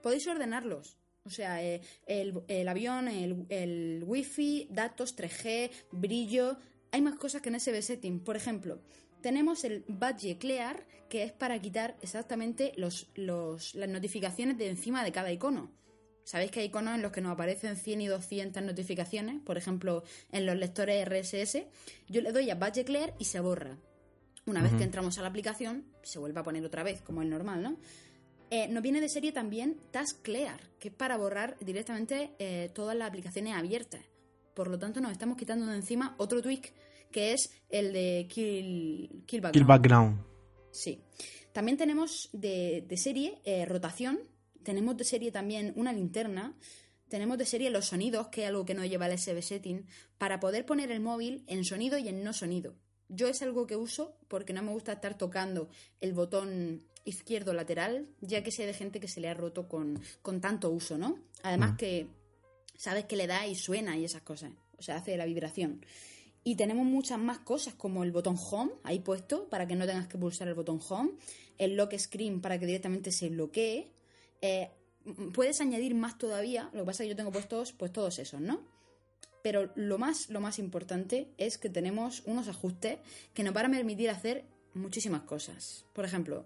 podéis ordenarlos. O sea, eh, el, avión, el, wifi, datos 3G, brillo. Hay más cosas que en SB Setting. Por ejemplo, tenemos el Badge Clear, que es para quitar exactamente los- las notificaciones de encima de cada icono. Sabéis que hay iconos en los que nos aparecen 100 y 200 notificaciones, por ejemplo, en los lectores RSS. Yo le doy a Badge Clear y se borra. Una vez que entramos a la aplicación, se vuelve a poner otra vez, como es normal, ¿no? Eh, nos viene de serie también Task Clear, que es para borrar directamente eh, todas las aplicaciones abiertas. Por lo tanto, nos estamos quitando de encima otro tweak que es el de Kill, kill Background. Kill Background. Sí. También tenemos de, de serie eh, rotación. Tenemos de serie también una linterna. Tenemos de serie los sonidos, que es algo que no lleva el SB setting, para poder poner el móvil en sonido y en no sonido. Yo es algo que uso porque no me gusta estar tocando el botón izquierdo lateral, ya que sé de gente que se le ha roto con, con tanto uso, ¿no? Además Mm. que sabes que le da y suena y esas cosas. O sea, hace la vibración. Y tenemos muchas más cosas como el botón home ahí puesto para que no tengas que pulsar el botón home, el lock screen para que directamente se bloquee. Eh, puedes añadir más todavía, lo que pasa es que yo tengo puestos pues todos esos, ¿no? Pero lo más, lo más importante es que tenemos unos ajustes que nos van a permitir hacer muchísimas cosas. Por ejemplo,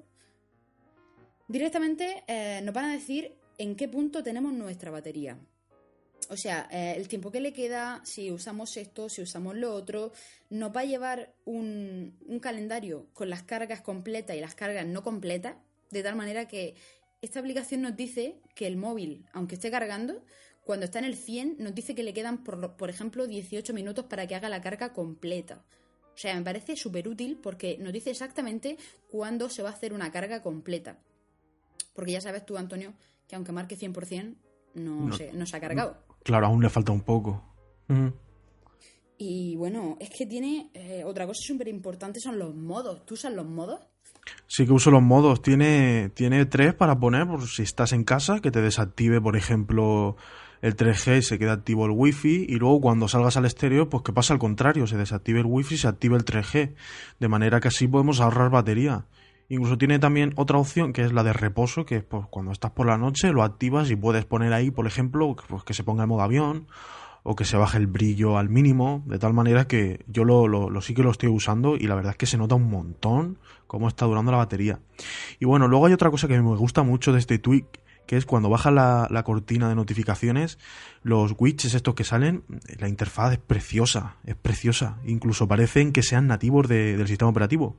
directamente eh, nos van a decir en qué punto tenemos nuestra batería. O sea, eh, el tiempo que le queda, si usamos esto, si usamos lo otro, nos va a llevar un calendario con las cargas completas y las cargas no completas, de tal manera que esta aplicación nos dice que el móvil, aunque esté cargando, cuando está en el 100, nos dice que le quedan, por, por ejemplo, 18 minutos para que haga la carga completa. O sea, me parece súper útil porque nos dice exactamente cuándo se va a hacer una carga completa. Porque ya sabes tú, Antonio, que aunque marque 100%, no, No. se, no se ha cargado. Claro, aún le falta un poco. Y bueno, es que tiene eh, otra cosa súper importante son los modos. ¿Tú usas los modos? Sí que uso los modos. Tiene, tiene tres para poner por si estás en casa, que te desactive, por ejemplo, el 3G y se queda activo el wifi. Y luego cuando salgas al exterior, pues que pasa al contrario, se desactive el wifi y se active el 3G. De manera que así podemos ahorrar batería. Incluso tiene también otra opción que es la de reposo, que es pues, cuando estás por la noche lo activas y puedes poner ahí, por ejemplo, pues, que se ponga en modo avión o que se baje el brillo al mínimo, de tal manera que yo lo, lo, lo sí que lo estoy usando y la verdad es que se nota un montón cómo está durando la batería. Y bueno, luego hay otra cosa que me gusta mucho de este tweak, que es cuando baja la, la cortina de notificaciones, los widgets estos que salen, la interfaz es preciosa, es preciosa, incluso parecen que sean nativos de- del sistema operativo.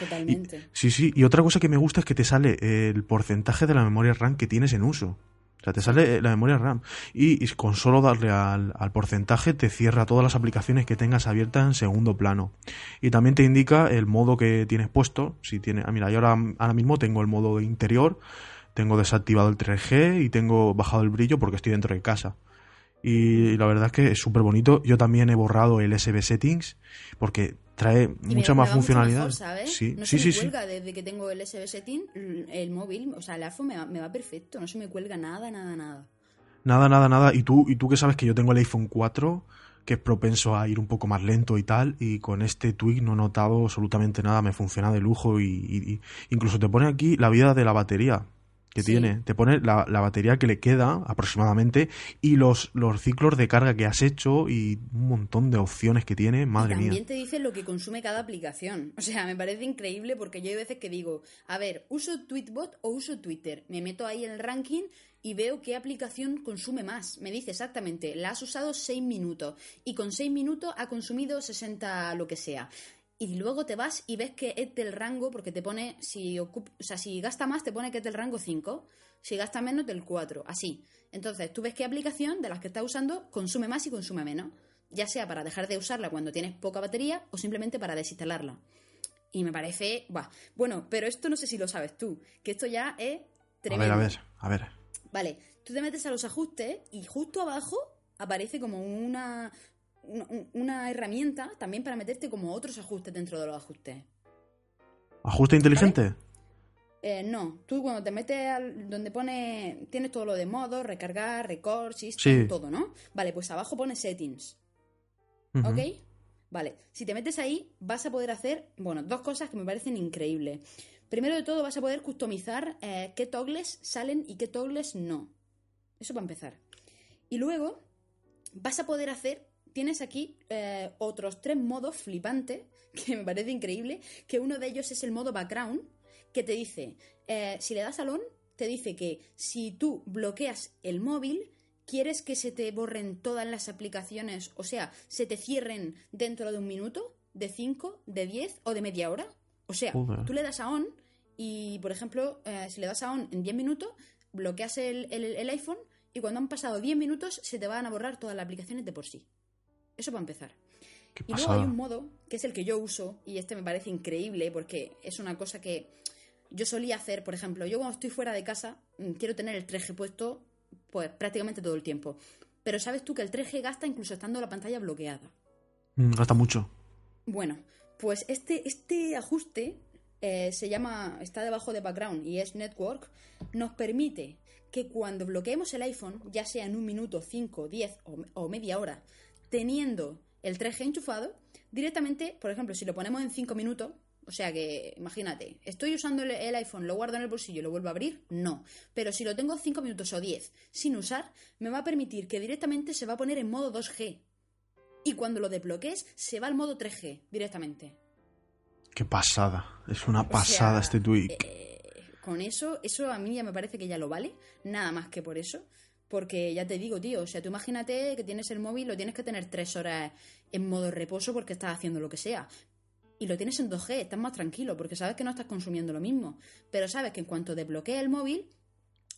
Totalmente. Sí, sí, y otra cosa que me gusta es que te sale el porcentaje de la memoria RAM que tienes en uso. O sea, te sale eh, la memoria RAM. Y, con solo darle al, al porcentaje te cierra todas las aplicaciones que tengas abiertas en segundo plano. Y también te indica el modo que tienes puesto. Si tiene, ah, mira, yo ahora, ahora mismo tengo el modo interior, tengo desactivado el 3G y tengo bajado el brillo porque estoy dentro de casa. Y la verdad es que es súper bonito. Yo también he borrado el SB Settings porque trae Y mucha más mucho funcionalidad. mejor, ¿sabes? Sí, no sí, se me sí. cuelga desde que tengo el SB setting, l- el móvil, o sea, el iPhone me va, me va perfecto, no se me cuelga nada, nada, nada. Nada, nada, nada. Y tú, y tú que sabes que yo tengo el iPhone 4, que es propenso a ir un poco más lento y tal, y con este tweak no he notado absolutamente nada, me funciona de lujo y, y- y incluso te pone aquí la vida de la batería que Sí. tiene, te pone la, la batería que le queda aproximadamente y los, los ciclos de carga que has hecho y un montón de opciones que tiene, madre y también mía. te dice lo que consume cada aplicación. O sea, me parece increíble porque yo hay veces que digo, a ver, ¿uso Tweetbot o uso Twitter? Me meto ahí en el ranking y veo qué aplicación consume más. Me dice exactamente, la has usado 6 minutos y con 6 minutos ha consumido 60 lo que sea. Y luego te vas y ves que es del rango, porque te pone, si, ocup- o sea, si gasta más, te pone que es del rango 5, si gasta menos, del 4, así. Entonces, tú ves qué aplicación de las que estás usando consume más y consume menos ya sea para dejar de usarla cuando tienes poca batería o simplemente para desinstalarla. Y me parece, buah. bueno, pero esto no sé si lo sabes tú, que esto ya es A tremendo. ver, a ver, a ver. Vale, tú te metes a los ajustes y justo abajo aparece como una, una, herramienta también para meterte como otros ajustes dentro de los ajustes. ¿Ajuste inteligente? Eh, no, tú cuando te metes al, donde pone, tienes todo lo de modo, recargar, record, Sí. system, todo, ¿no? Vale, pues abajo pone settings. ¿Ok? Vale, si te metes ahí vas a poder hacer, bueno, dos cosas que me parecen increíbles. Primero de todo vas a poder customizar eh, qué toggles salen y qué toggles no. Eso para empezar. Y luego vas a poder hacer, tienes aquí eh, otros tres modos flipantes, [LAUGHS] que me parece increíble, que uno de ellos es el modo background, que te dice, eh, si le das al on, te dice que si tú bloqueas el móvil, quieres que se te borren todas las aplicaciones, o sea, se te cierren dentro de un minuto, de 5, de 10 o de media hora. O sea, tú le das a on y, por ejemplo, eh, si le das a on en 10 minutos, bloqueas el, el- el iPhone y cuando han pasado 10 minutos se te van a borrar todas las aplicaciones de por sí. Eso para empezar. Y luego hay un modo, que es el que yo uso, y este me parece increíble porque es una cosa que yo solía hacer, por ejemplo, yo cuando estoy fuera de casa mm, quiero tener el 3G puesto pues prácticamente todo el tiempo. Pero sabes tú que el 3G gasta incluso estando la pantalla bloqueada. Mm, Gasta mucho. Bueno, pues este, este ajuste eh, se llama, está debajo de background y es network, nos permite que cuando bloqueemos el iPhone, ya sea en un minuto, 5, 10 o, o media hora, teniendo el 3G enchufado, directamente, por ejemplo, si lo ponemos en 5 minutos, o sea que, imagínate, estoy usando el, iPhone, lo guardo en el bolsillo y lo vuelvo a abrir, no. Pero si lo tengo 5 minutos o 10 sin usar, me va a permitir que directamente se va a poner en modo 2G. Y cuando lo desbloquees, se va al modo 3G directamente. Qué pasada. Es una O pasada sea, este tweak. eh, con eso, eso a mí ya me parece que ya lo vale, nada más que por eso. Porque ya te digo, tío, o sea, tú imagínate que tienes el móvil, lo tienes que tener tres horas en modo reposo porque estás haciendo lo que sea. Y lo tienes en 2G, estás más tranquilo porque sabes que no estás consumiendo lo mismo. Pero sabes que en cuanto desbloquea el móvil,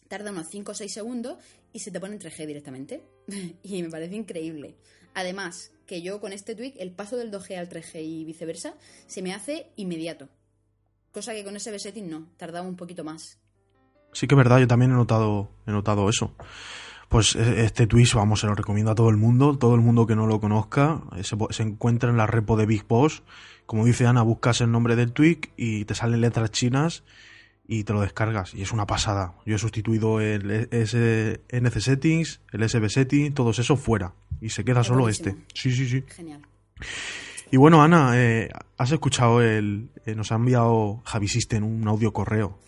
tarda unos 5 o 6 segundos y se te pone en 3G directamente. [LAUGHS] y me parece increíble. Además, que yo con este tweak, el paso del 2G al 3G y viceversa, se me hace inmediato. Cosa que con ese setting no, tardaba un poquito más. Sí que es verdad, yo también he notado, he notado eso. Pues eh, este twist, vamos, se lo recomiendo a todo el mundo. Todo el mundo que no lo conozca, se, encuentra en la repo de Big Boss. Como dice Ana, buscas el nombre del tweak y te salen letras chinas y te lo descargas. Y es una pasada. Yo he sustituido el S- NC Settings, el SB Setting, todos esos fuera. Y se queda solo buenísimo. este. Sí, sí, sí. Genial. Y bueno, Ana, eh, has escuchado el. eh, nos ha enviado Javi System un audio correo.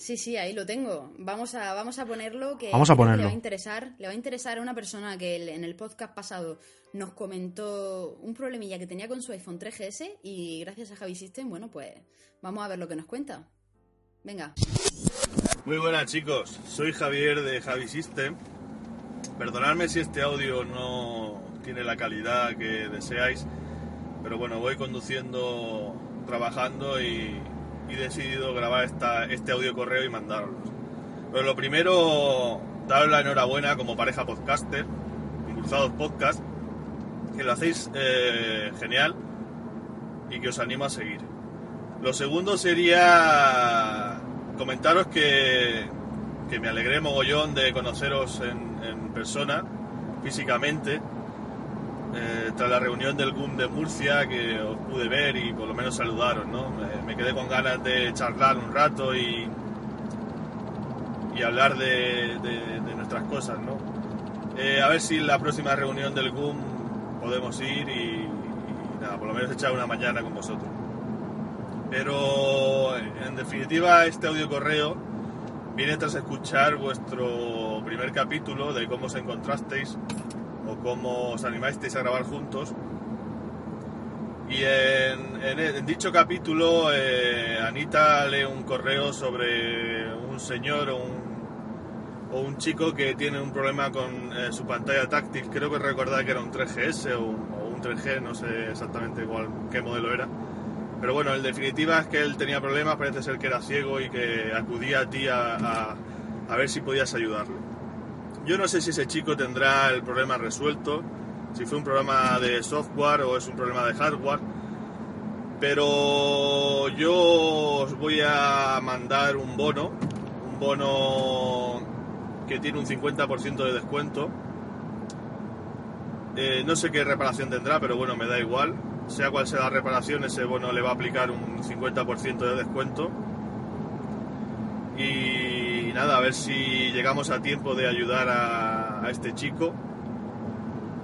Sí, sí, ahí lo tengo. Vamos a, vamos a ponerlo que Vamos a ponerlo. le va a interesar. Le va a interesar a una persona que en el podcast pasado nos comentó un problemilla que tenía con su iPhone 3GS y gracias a Javi System, bueno, pues vamos a ver lo que nos cuenta. Venga. Muy buenas chicos, soy Javier de Javi System. Perdonadme si este audio no tiene la calidad que deseáis, pero bueno, voy conduciendo, trabajando y y he decidido grabar este audio correo y mandarlos. Pero lo primero, daros la enhorabuena como pareja podcaster, Impulsados Podcast, que lo hacéis eh, genial y que os animo a seguir. Lo segundo sería comentaros que, que me alegré mogollón de conoceros en persona, físicamente, eh, tras la reunión del GUM de Murcia, que os pude ver y por lo menos saludaros, ¿no? Me, me quedé con ganas de charlar un rato y, y hablar de, de- de nuestras cosas, ¿no? Eh, a ver si en la próxima reunión del GUM podemos ir y, y nada, por lo menos echar una mañana con vosotros. Pero en definitiva este audio correo viene tras escuchar vuestro primer capítulo de cómo os encontrasteis o cómo os animasteis a grabar juntos. Y en, en- en dicho capítulo eh, Anita lee un correo sobre un señor o un, o un chico que tiene un problema con eh, su pantalla táctil. Creo que recordaba que era un 3GS o, o un 3G, no sé exactamente cuál, qué modelo era. Pero bueno, en definitiva es que él tenía problemas, parece ser que era ciego y que acudía a ti a, a- a ver si podías ayudarle. Yo no sé si ese chico tendrá el problema resuelto, si fue un problema de software o es un problema de hardware, pero yo os voy a mandar un bono, un bono que tiene un 50% de descuento. Eh, no sé qué reparación tendrá, pero bueno, me da igual. Sea cual sea la reparación, ese bono le va a aplicar un 50% de descuento. Y nada, a ver si llegamos a tiempo de ayudar a, este chico.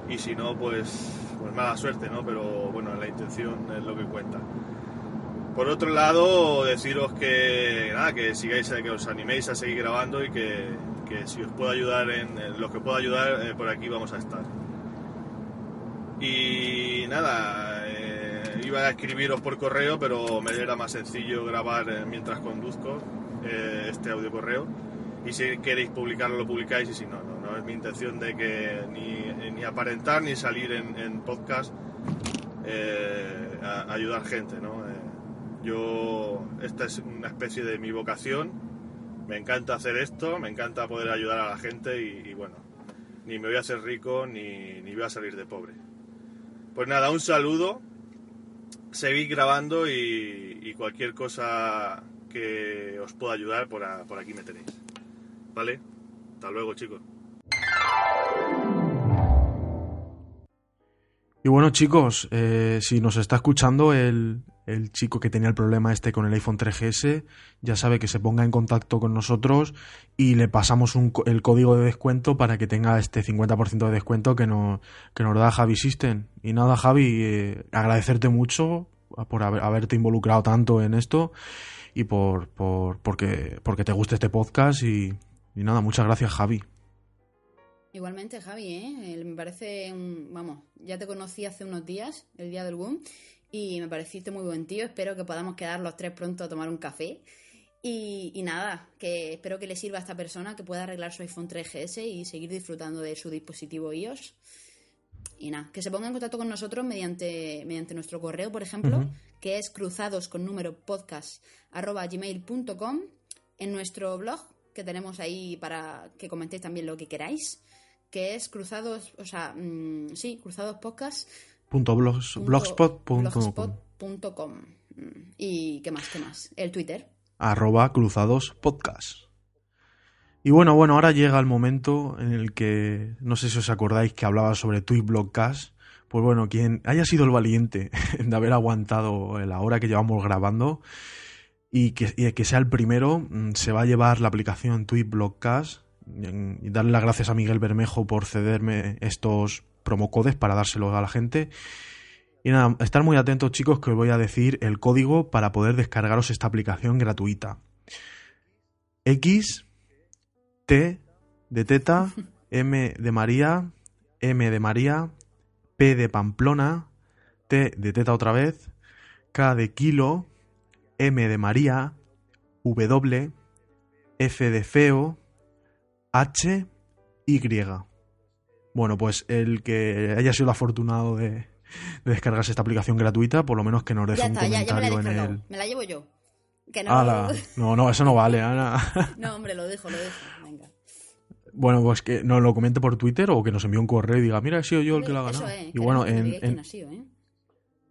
Y si no, pues, pues mala suerte, ¿no? Pero bueno, la intención es lo que cuenta. Por otro lado, deciros que nada, que sigáis, que os animéis a seguir grabando y que, que si os puedo ayudar en, en lo que puedo ayudar, eh, por aquí vamos a estar. Y nada, eh, iba a escribiros por correo, pero me era más sencillo grabar eh, mientras conduzco eh, este audio correo. Y si queréis publicarlo, lo publicáis, y si no, no, es mi intención de que ni, ni aparentar ni salir en, en podcast eh, a, ayudar gente, ¿no? Eh, yo, esta es una especie de mi vocación, me encanta hacer esto, me encanta poder ayudar a la gente y, bueno, ni me voy a hacer rico ni, ni voy a salir de pobre. Pues nada, un saludo. Seguid grabando y cualquier cosa que os pueda ayudar, por, aquí me tenéis. ¿Vale? Hasta luego, chicos. Y bueno, chicos, eh, si nos está escuchando el, el chico que tenía el problema este con el iPhone 3GS, ya sabe que se ponga en contacto con nosotros y le pasamos el código de descuento para que tenga este 50% de descuento que, no, que nos da Javi System. Y nada, Javi, eh, agradecerte mucho por haber- haberte involucrado tanto en esto y por, por porque, porque te guste este podcast y, y nada, muchas gracias, Javi. Igualmente, Javi, ¿eh? Me parece un... Vamos, ya te conocí hace unos días, el día del boom, y me pareciste muy buen tío. Espero que podamos quedar los tres pronto a tomar un café. Y, y nada, que espero que le sirva a esta persona que pueda arreglar su iPhone 3GS y seguir disfrutando de su dispositivo iOS. Y nada, que se ponga en contacto con nosotros mediante, mediante nuestro correo, por ejemplo, que es cruzados con número podcast arroba gmail.com, en nuestro blog, que tenemos ahí para que comentéis también lo que queráis, que es cruzados, o sea, mm, sí, cruzados podcast Punto blogs- punto- blogspot.com. blogspot.com. Mm, Y qué más, qué más. El Twitter. arroba cruzados podcast. Y bueno, bueno, ahora llega el momento en el que, no sé si os acordáis que hablaba sobre Tweetblogcast. Pues bueno, quien haya sido el valiente [LAUGHS] de haber aguantado la hora que llevamos grabando y que, y que sea el primero, mm, se va a llevar la aplicación Tweetblogcast y darle las gracias a Miguel Bermejo por cederme estos promocodes para dárselos a la gente. Y nada, estar muy atentos chicos que os voy a decir el código para poder descargaros esta aplicación gratuita. X, T de teta, [LAUGHS] M de María, M de María, P de Pamplona, T de teta otra vez, K de kilo, M de María, W, F de feo, H, Y. Bueno, pues el que haya sido el afortunado de, de descargarse esta aplicación gratuita, por lo menos que nos deje Ya un está, ya, ya me la he comentario en el. Me la llevo yo. Que no, Ala. No, no, eso no vale, Ana. [LAUGHS] no, hombre, lo dejo, lo dejo. Venga. Bueno, pues que nos lo comente por Twitter o que nos envíe un correo y diga, mira, he sido yo el que lo ha Eso ganado. es, y bueno, en, ha sido, ¿eh?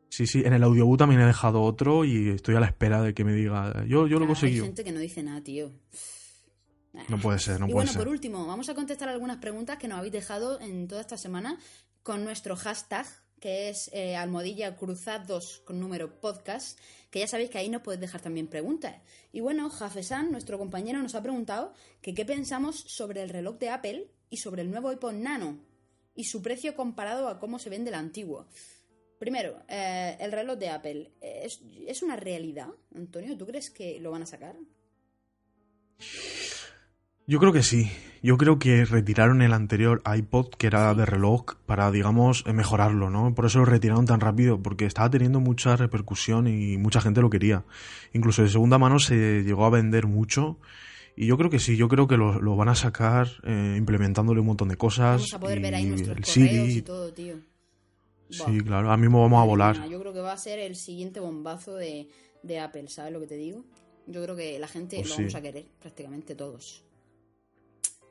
sí, sí, en el audiobook también he dejado otro y estoy a la espera de que me diga, yo, yo lo he conseguido. Hay gente que no dice nada, tío. No puede ser, no y puede bueno, ser. por último, vamos a contestar algunas preguntas que nos habéis dejado en toda esta semana con nuestro hashtag, que es eh, almohadilla cruzados con número podcast, que ya sabéis que ahí nos podéis dejar también preguntas. Y bueno, Jafesan, nuestro compañero, nos ha preguntado que qué pensamos sobre el reloj de Apple y sobre el nuevo iPod Nano y su precio comparado a cómo se vende el antiguo. Primero, eh, el reloj de Apple. ¿Es, ¿Es una realidad, Antonio? ¿Tú crees que lo van a sacar? Yo creo que sí. Yo creo que retiraron el anterior iPod, que era de reloj, para, digamos, mejorarlo, ¿no? Por eso lo retiraron tan rápido, porque estaba teniendo mucha repercusión y mucha gente lo quería. Incluso de segunda mano se llegó a vender mucho. Y yo creo que sí, yo creo que lo, lo van a sacar eh, implementándole un montón de cosas. Vamos a poder ver ahí nuestros el Siri. y todo, tío. Sí, claro, a mí me vamos a volar. Yo creo que va a ser el siguiente bombazo de, de Apple, ¿sabes lo que te digo? Yo creo que la gente Pues lo sí. vamos a querer, prácticamente todos.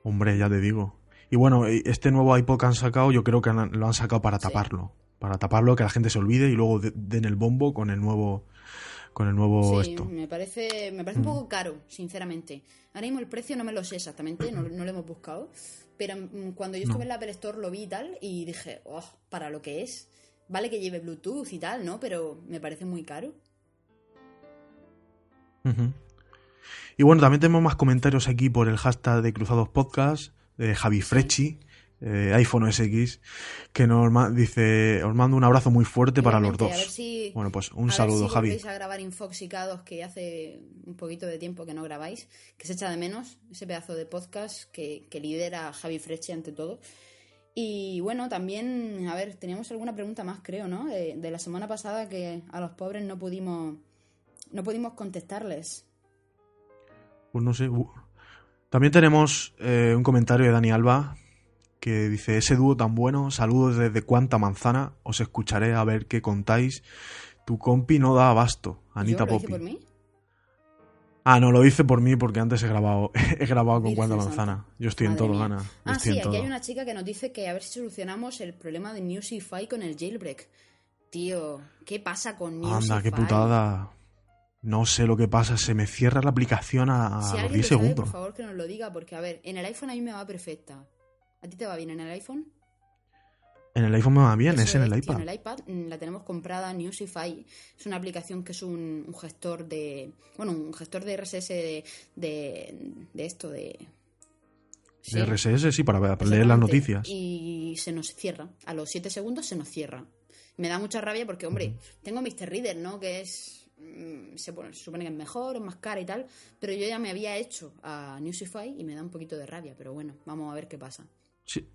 Hombre, ya te digo. Y bueno, eh, este nuevo iPod que han sacado, yo creo que han- lo han sacado para Sí. taparlo. Para taparlo, que la gente se olvide y luego de- den el bombo con el nuevo. Con el nuevo sí, esto. me parece, me Mm. parece un poco caro, sinceramente. Ahora mismo el precio no me lo sé exactamente, no, no lo hemos buscado. Pero mm, cuando yo estuve No. en la Apple Store lo vi y tal, y dije, oh, para lo que es. Vale que lleve Bluetooth y tal, ¿no? Pero me parece muy caro. Y bueno, también tenemos más comentarios aquí por el hashtag de Cruzados Podcast, de Javi Frechi, eh, iPhone SX, que nos dice, os mando un abrazo muy fuerte para los dos. A ver si, Bueno, pues a un ver saludo, si Javi. a grabar Infoxicados, que hace un poquito de tiempo que no grabáis, que se echa de menos ese pedazo de podcast que, que lidera Javi Freche ante todo. Y bueno, también, a ver, teníamos alguna pregunta más, creo, ¿no? De, de la semana pasada que a los pobres no pudimos, no pudimos contestarles. Pues no sé. uh. También tenemos eh, un comentario de Dani Alba que dice, ese dúo tan bueno, saludos desde Cuanta Manzana, os escucharé a ver qué contáis. Tu compi no da abasto, Anita ¿Yo lo hice por mí? Ah, no, lo dice por mí porque antes he grabado, [LAUGHS] he grabado con Santa. Manzana. Yo estoy en todo. Ana. Ah, sí, aquí hay una chica que nos dice que a ver si solucionamos el problema de Newsify con el jailbreak. Tío, ¿qué pasa con Newsify? Anda, qué putada. No sé lo que pasa, se me cierra la aplicación a, Si los alguien 10 lo sabe, segundos. por favor que nos lo diga, porque a ver, en el iPhone a mí me va perfecta. ¿A ti te va bien en el iPhone? En el iPhone me va bien, Eso es en el iPad. En el iPad mm, la tenemos comprada, Newsify. Es una aplicación que es un, un gestor de. Bueno, un gestor de RSS de. de, de esto, de. Sí, De RSS, sí, para, leer las noticias. Y se nos cierra. A los 7 segundos se nos cierra. Me da mucha rabia porque, hombre, tengo Mr. Reader, ¿no? Que es. Mm, Se, se supone que es mejor, es más cara y tal. Pero yo ya me había hecho a Newsify y me da un poquito de rabia. Pero bueno, vamos a ver qué pasa. Sí.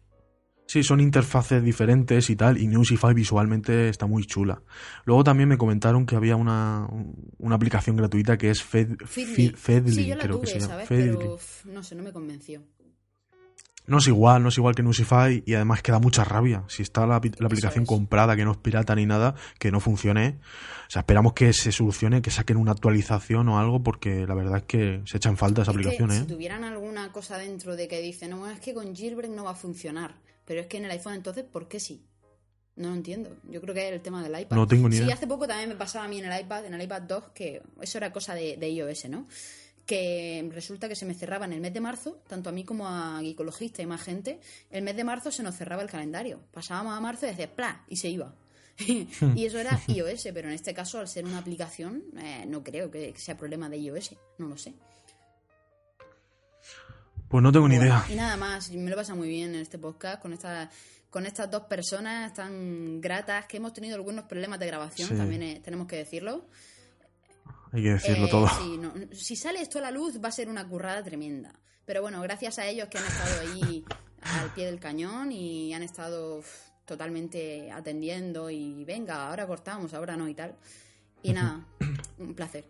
Sí, son interfaces diferentes y tal, y Newsify visualmente está muy chula. Luego también me comentaron que había una, una aplicación gratuita que es Fed, Feedly. Fe- Feedly, sí, yo la creo tuve, que se llama. ¿sabes? Feedly. Pero no sé, no me convenció. No es igual, no es igual que Newsify y además que da mucha rabia. Si está la, aplicación es. comprada, que no es pirata ni nada, que no funcione. O sea, esperamos que se solucione, que saquen una actualización o algo, porque la verdad es que se echan falta esa aplicación, si ¿eh? tuvieran alguna cosa dentro de que dicen, no, es que con jailbreak no va a funcionar. Pero es que en el iPhone entonces, ¿por qué sí? No lo entiendo. Yo creo que es el tema del iPad. No tengo ni Sí, idea. hace poco también me pasaba a mí en el iPad, en el iPad 2, que eso era cosa de, de iOS, ¿no? Que resulta que se me cerraba en el mes de marzo, tanto a mí como a Geekologista y más gente, el mes de marzo se nos cerraba el calendario. Pasábamos a marzo y decía, ¡pla! y se iba. [LAUGHS] y eso era [LAUGHS] iOS, pero en este caso, al ser una aplicación, eh, no creo que sea problema de iOS, no lo sé. Pues no tengo ni Bueno, idea. Y nada más, me lo pasa muy bien en este podcast con esta, con estas dos personas tan gratas que hemos tenido algunos problemas de grabación, Sí. también eh, tenemos que decirlo. Hay que decirlo Eh, todo. sí, no, si sale esto a la luz va a ser una currada tremenda. Pero bueno, gracias a ellos que han estado ahí al pie del cañón y han estado totalmente atendiendo y venga, ahora cortamos, ahora no y tal. Y nada, un placer.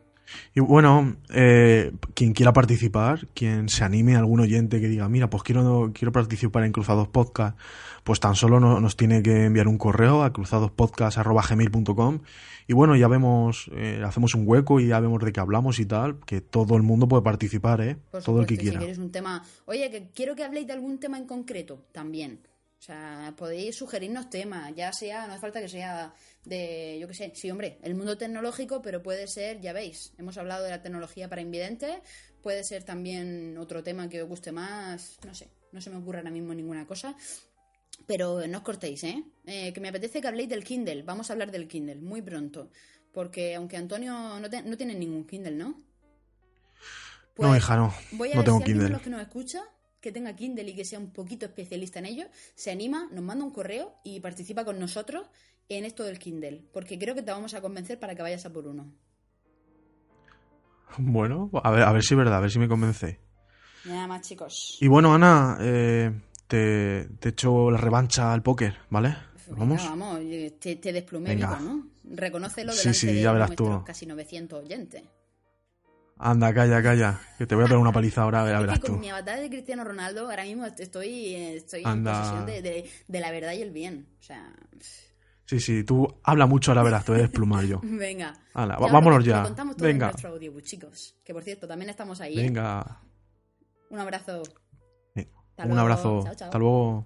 Y bueno, eh, quien quiera participar, quien se anime, algún oyente que diga, mira, pues quiero, quiero participar en Cruzados Podcast, pues tan solo no- nos tiene que enviar un correo a cruzadospodcast.gmail.com y bueno, ya vemos, eh, hacemos un hueco y ya vemos de qué hablamos y tal, que todo el mundo puede participar, ¿eh? Por todo el que quiera. Si un tema, oye, que quiero que habléis de algún tema en concreto, también. O sea, podéis sugerirnos temas, ya sea, no hace falta que sea de, yo qué sé, sí, hombre, el mundo tecnológico, pero puede ser, ya veis, hemos hablado de la tecnología para invidentes, puede ser también otro tema que os guste más, no sé, no se me ocurre ahora mismo ninguna cosa. Pero no os cortéis, ¿eh? Eh, Que me apetece que habléis del Kindle. Vamos a hablar del Kindle muy pronto. Porque aunque Antonio no, te- no tiene ningún Kindle, ¿no? no, Pues, hija, no. Voy a no ver tengo si Kindle. los que nos escucha, que tenga Kindle y que sea un poquito especialista en ello, se anima, nos manda un correo y participa con nosotros en esto del Kindle. Porque creo que te vamos a convencer para que vayas a por uno. [LAUGHS] Bueno, a ver, a ver si es verdad, a ver si me convence. Nada más, chicos. Y bueno, Ana, eh, te, te echo la revancha al póker, ¿vale? Venga, ¿Vamos? vamos, eh, te, te desplumé vivo, ¿no? Reconócelo Sí, delante sí, ya verás tú. casi 900 oyentes. Anda, calla, calla, que te voy a pegar una paliza ahora, Es verás que con tú. mi avatar de Cristiano Ronaldo ahora mismo estoy, eh, estoy en posesión de, de- de la verdad y el bien. O sea, Sí, sí, tú habla mucho, ahora verás, te voy a desplumar yo. [LAUGHS] venga. Hala, Ya vámonos ya. contamos todo en Venga, nuestro audiobook, chicos. Que por cierto, también estamos ahí. ¿eh? venga. Un abrazo. Hasta Un luego. abrazo. Chao, chao. Hasta luego.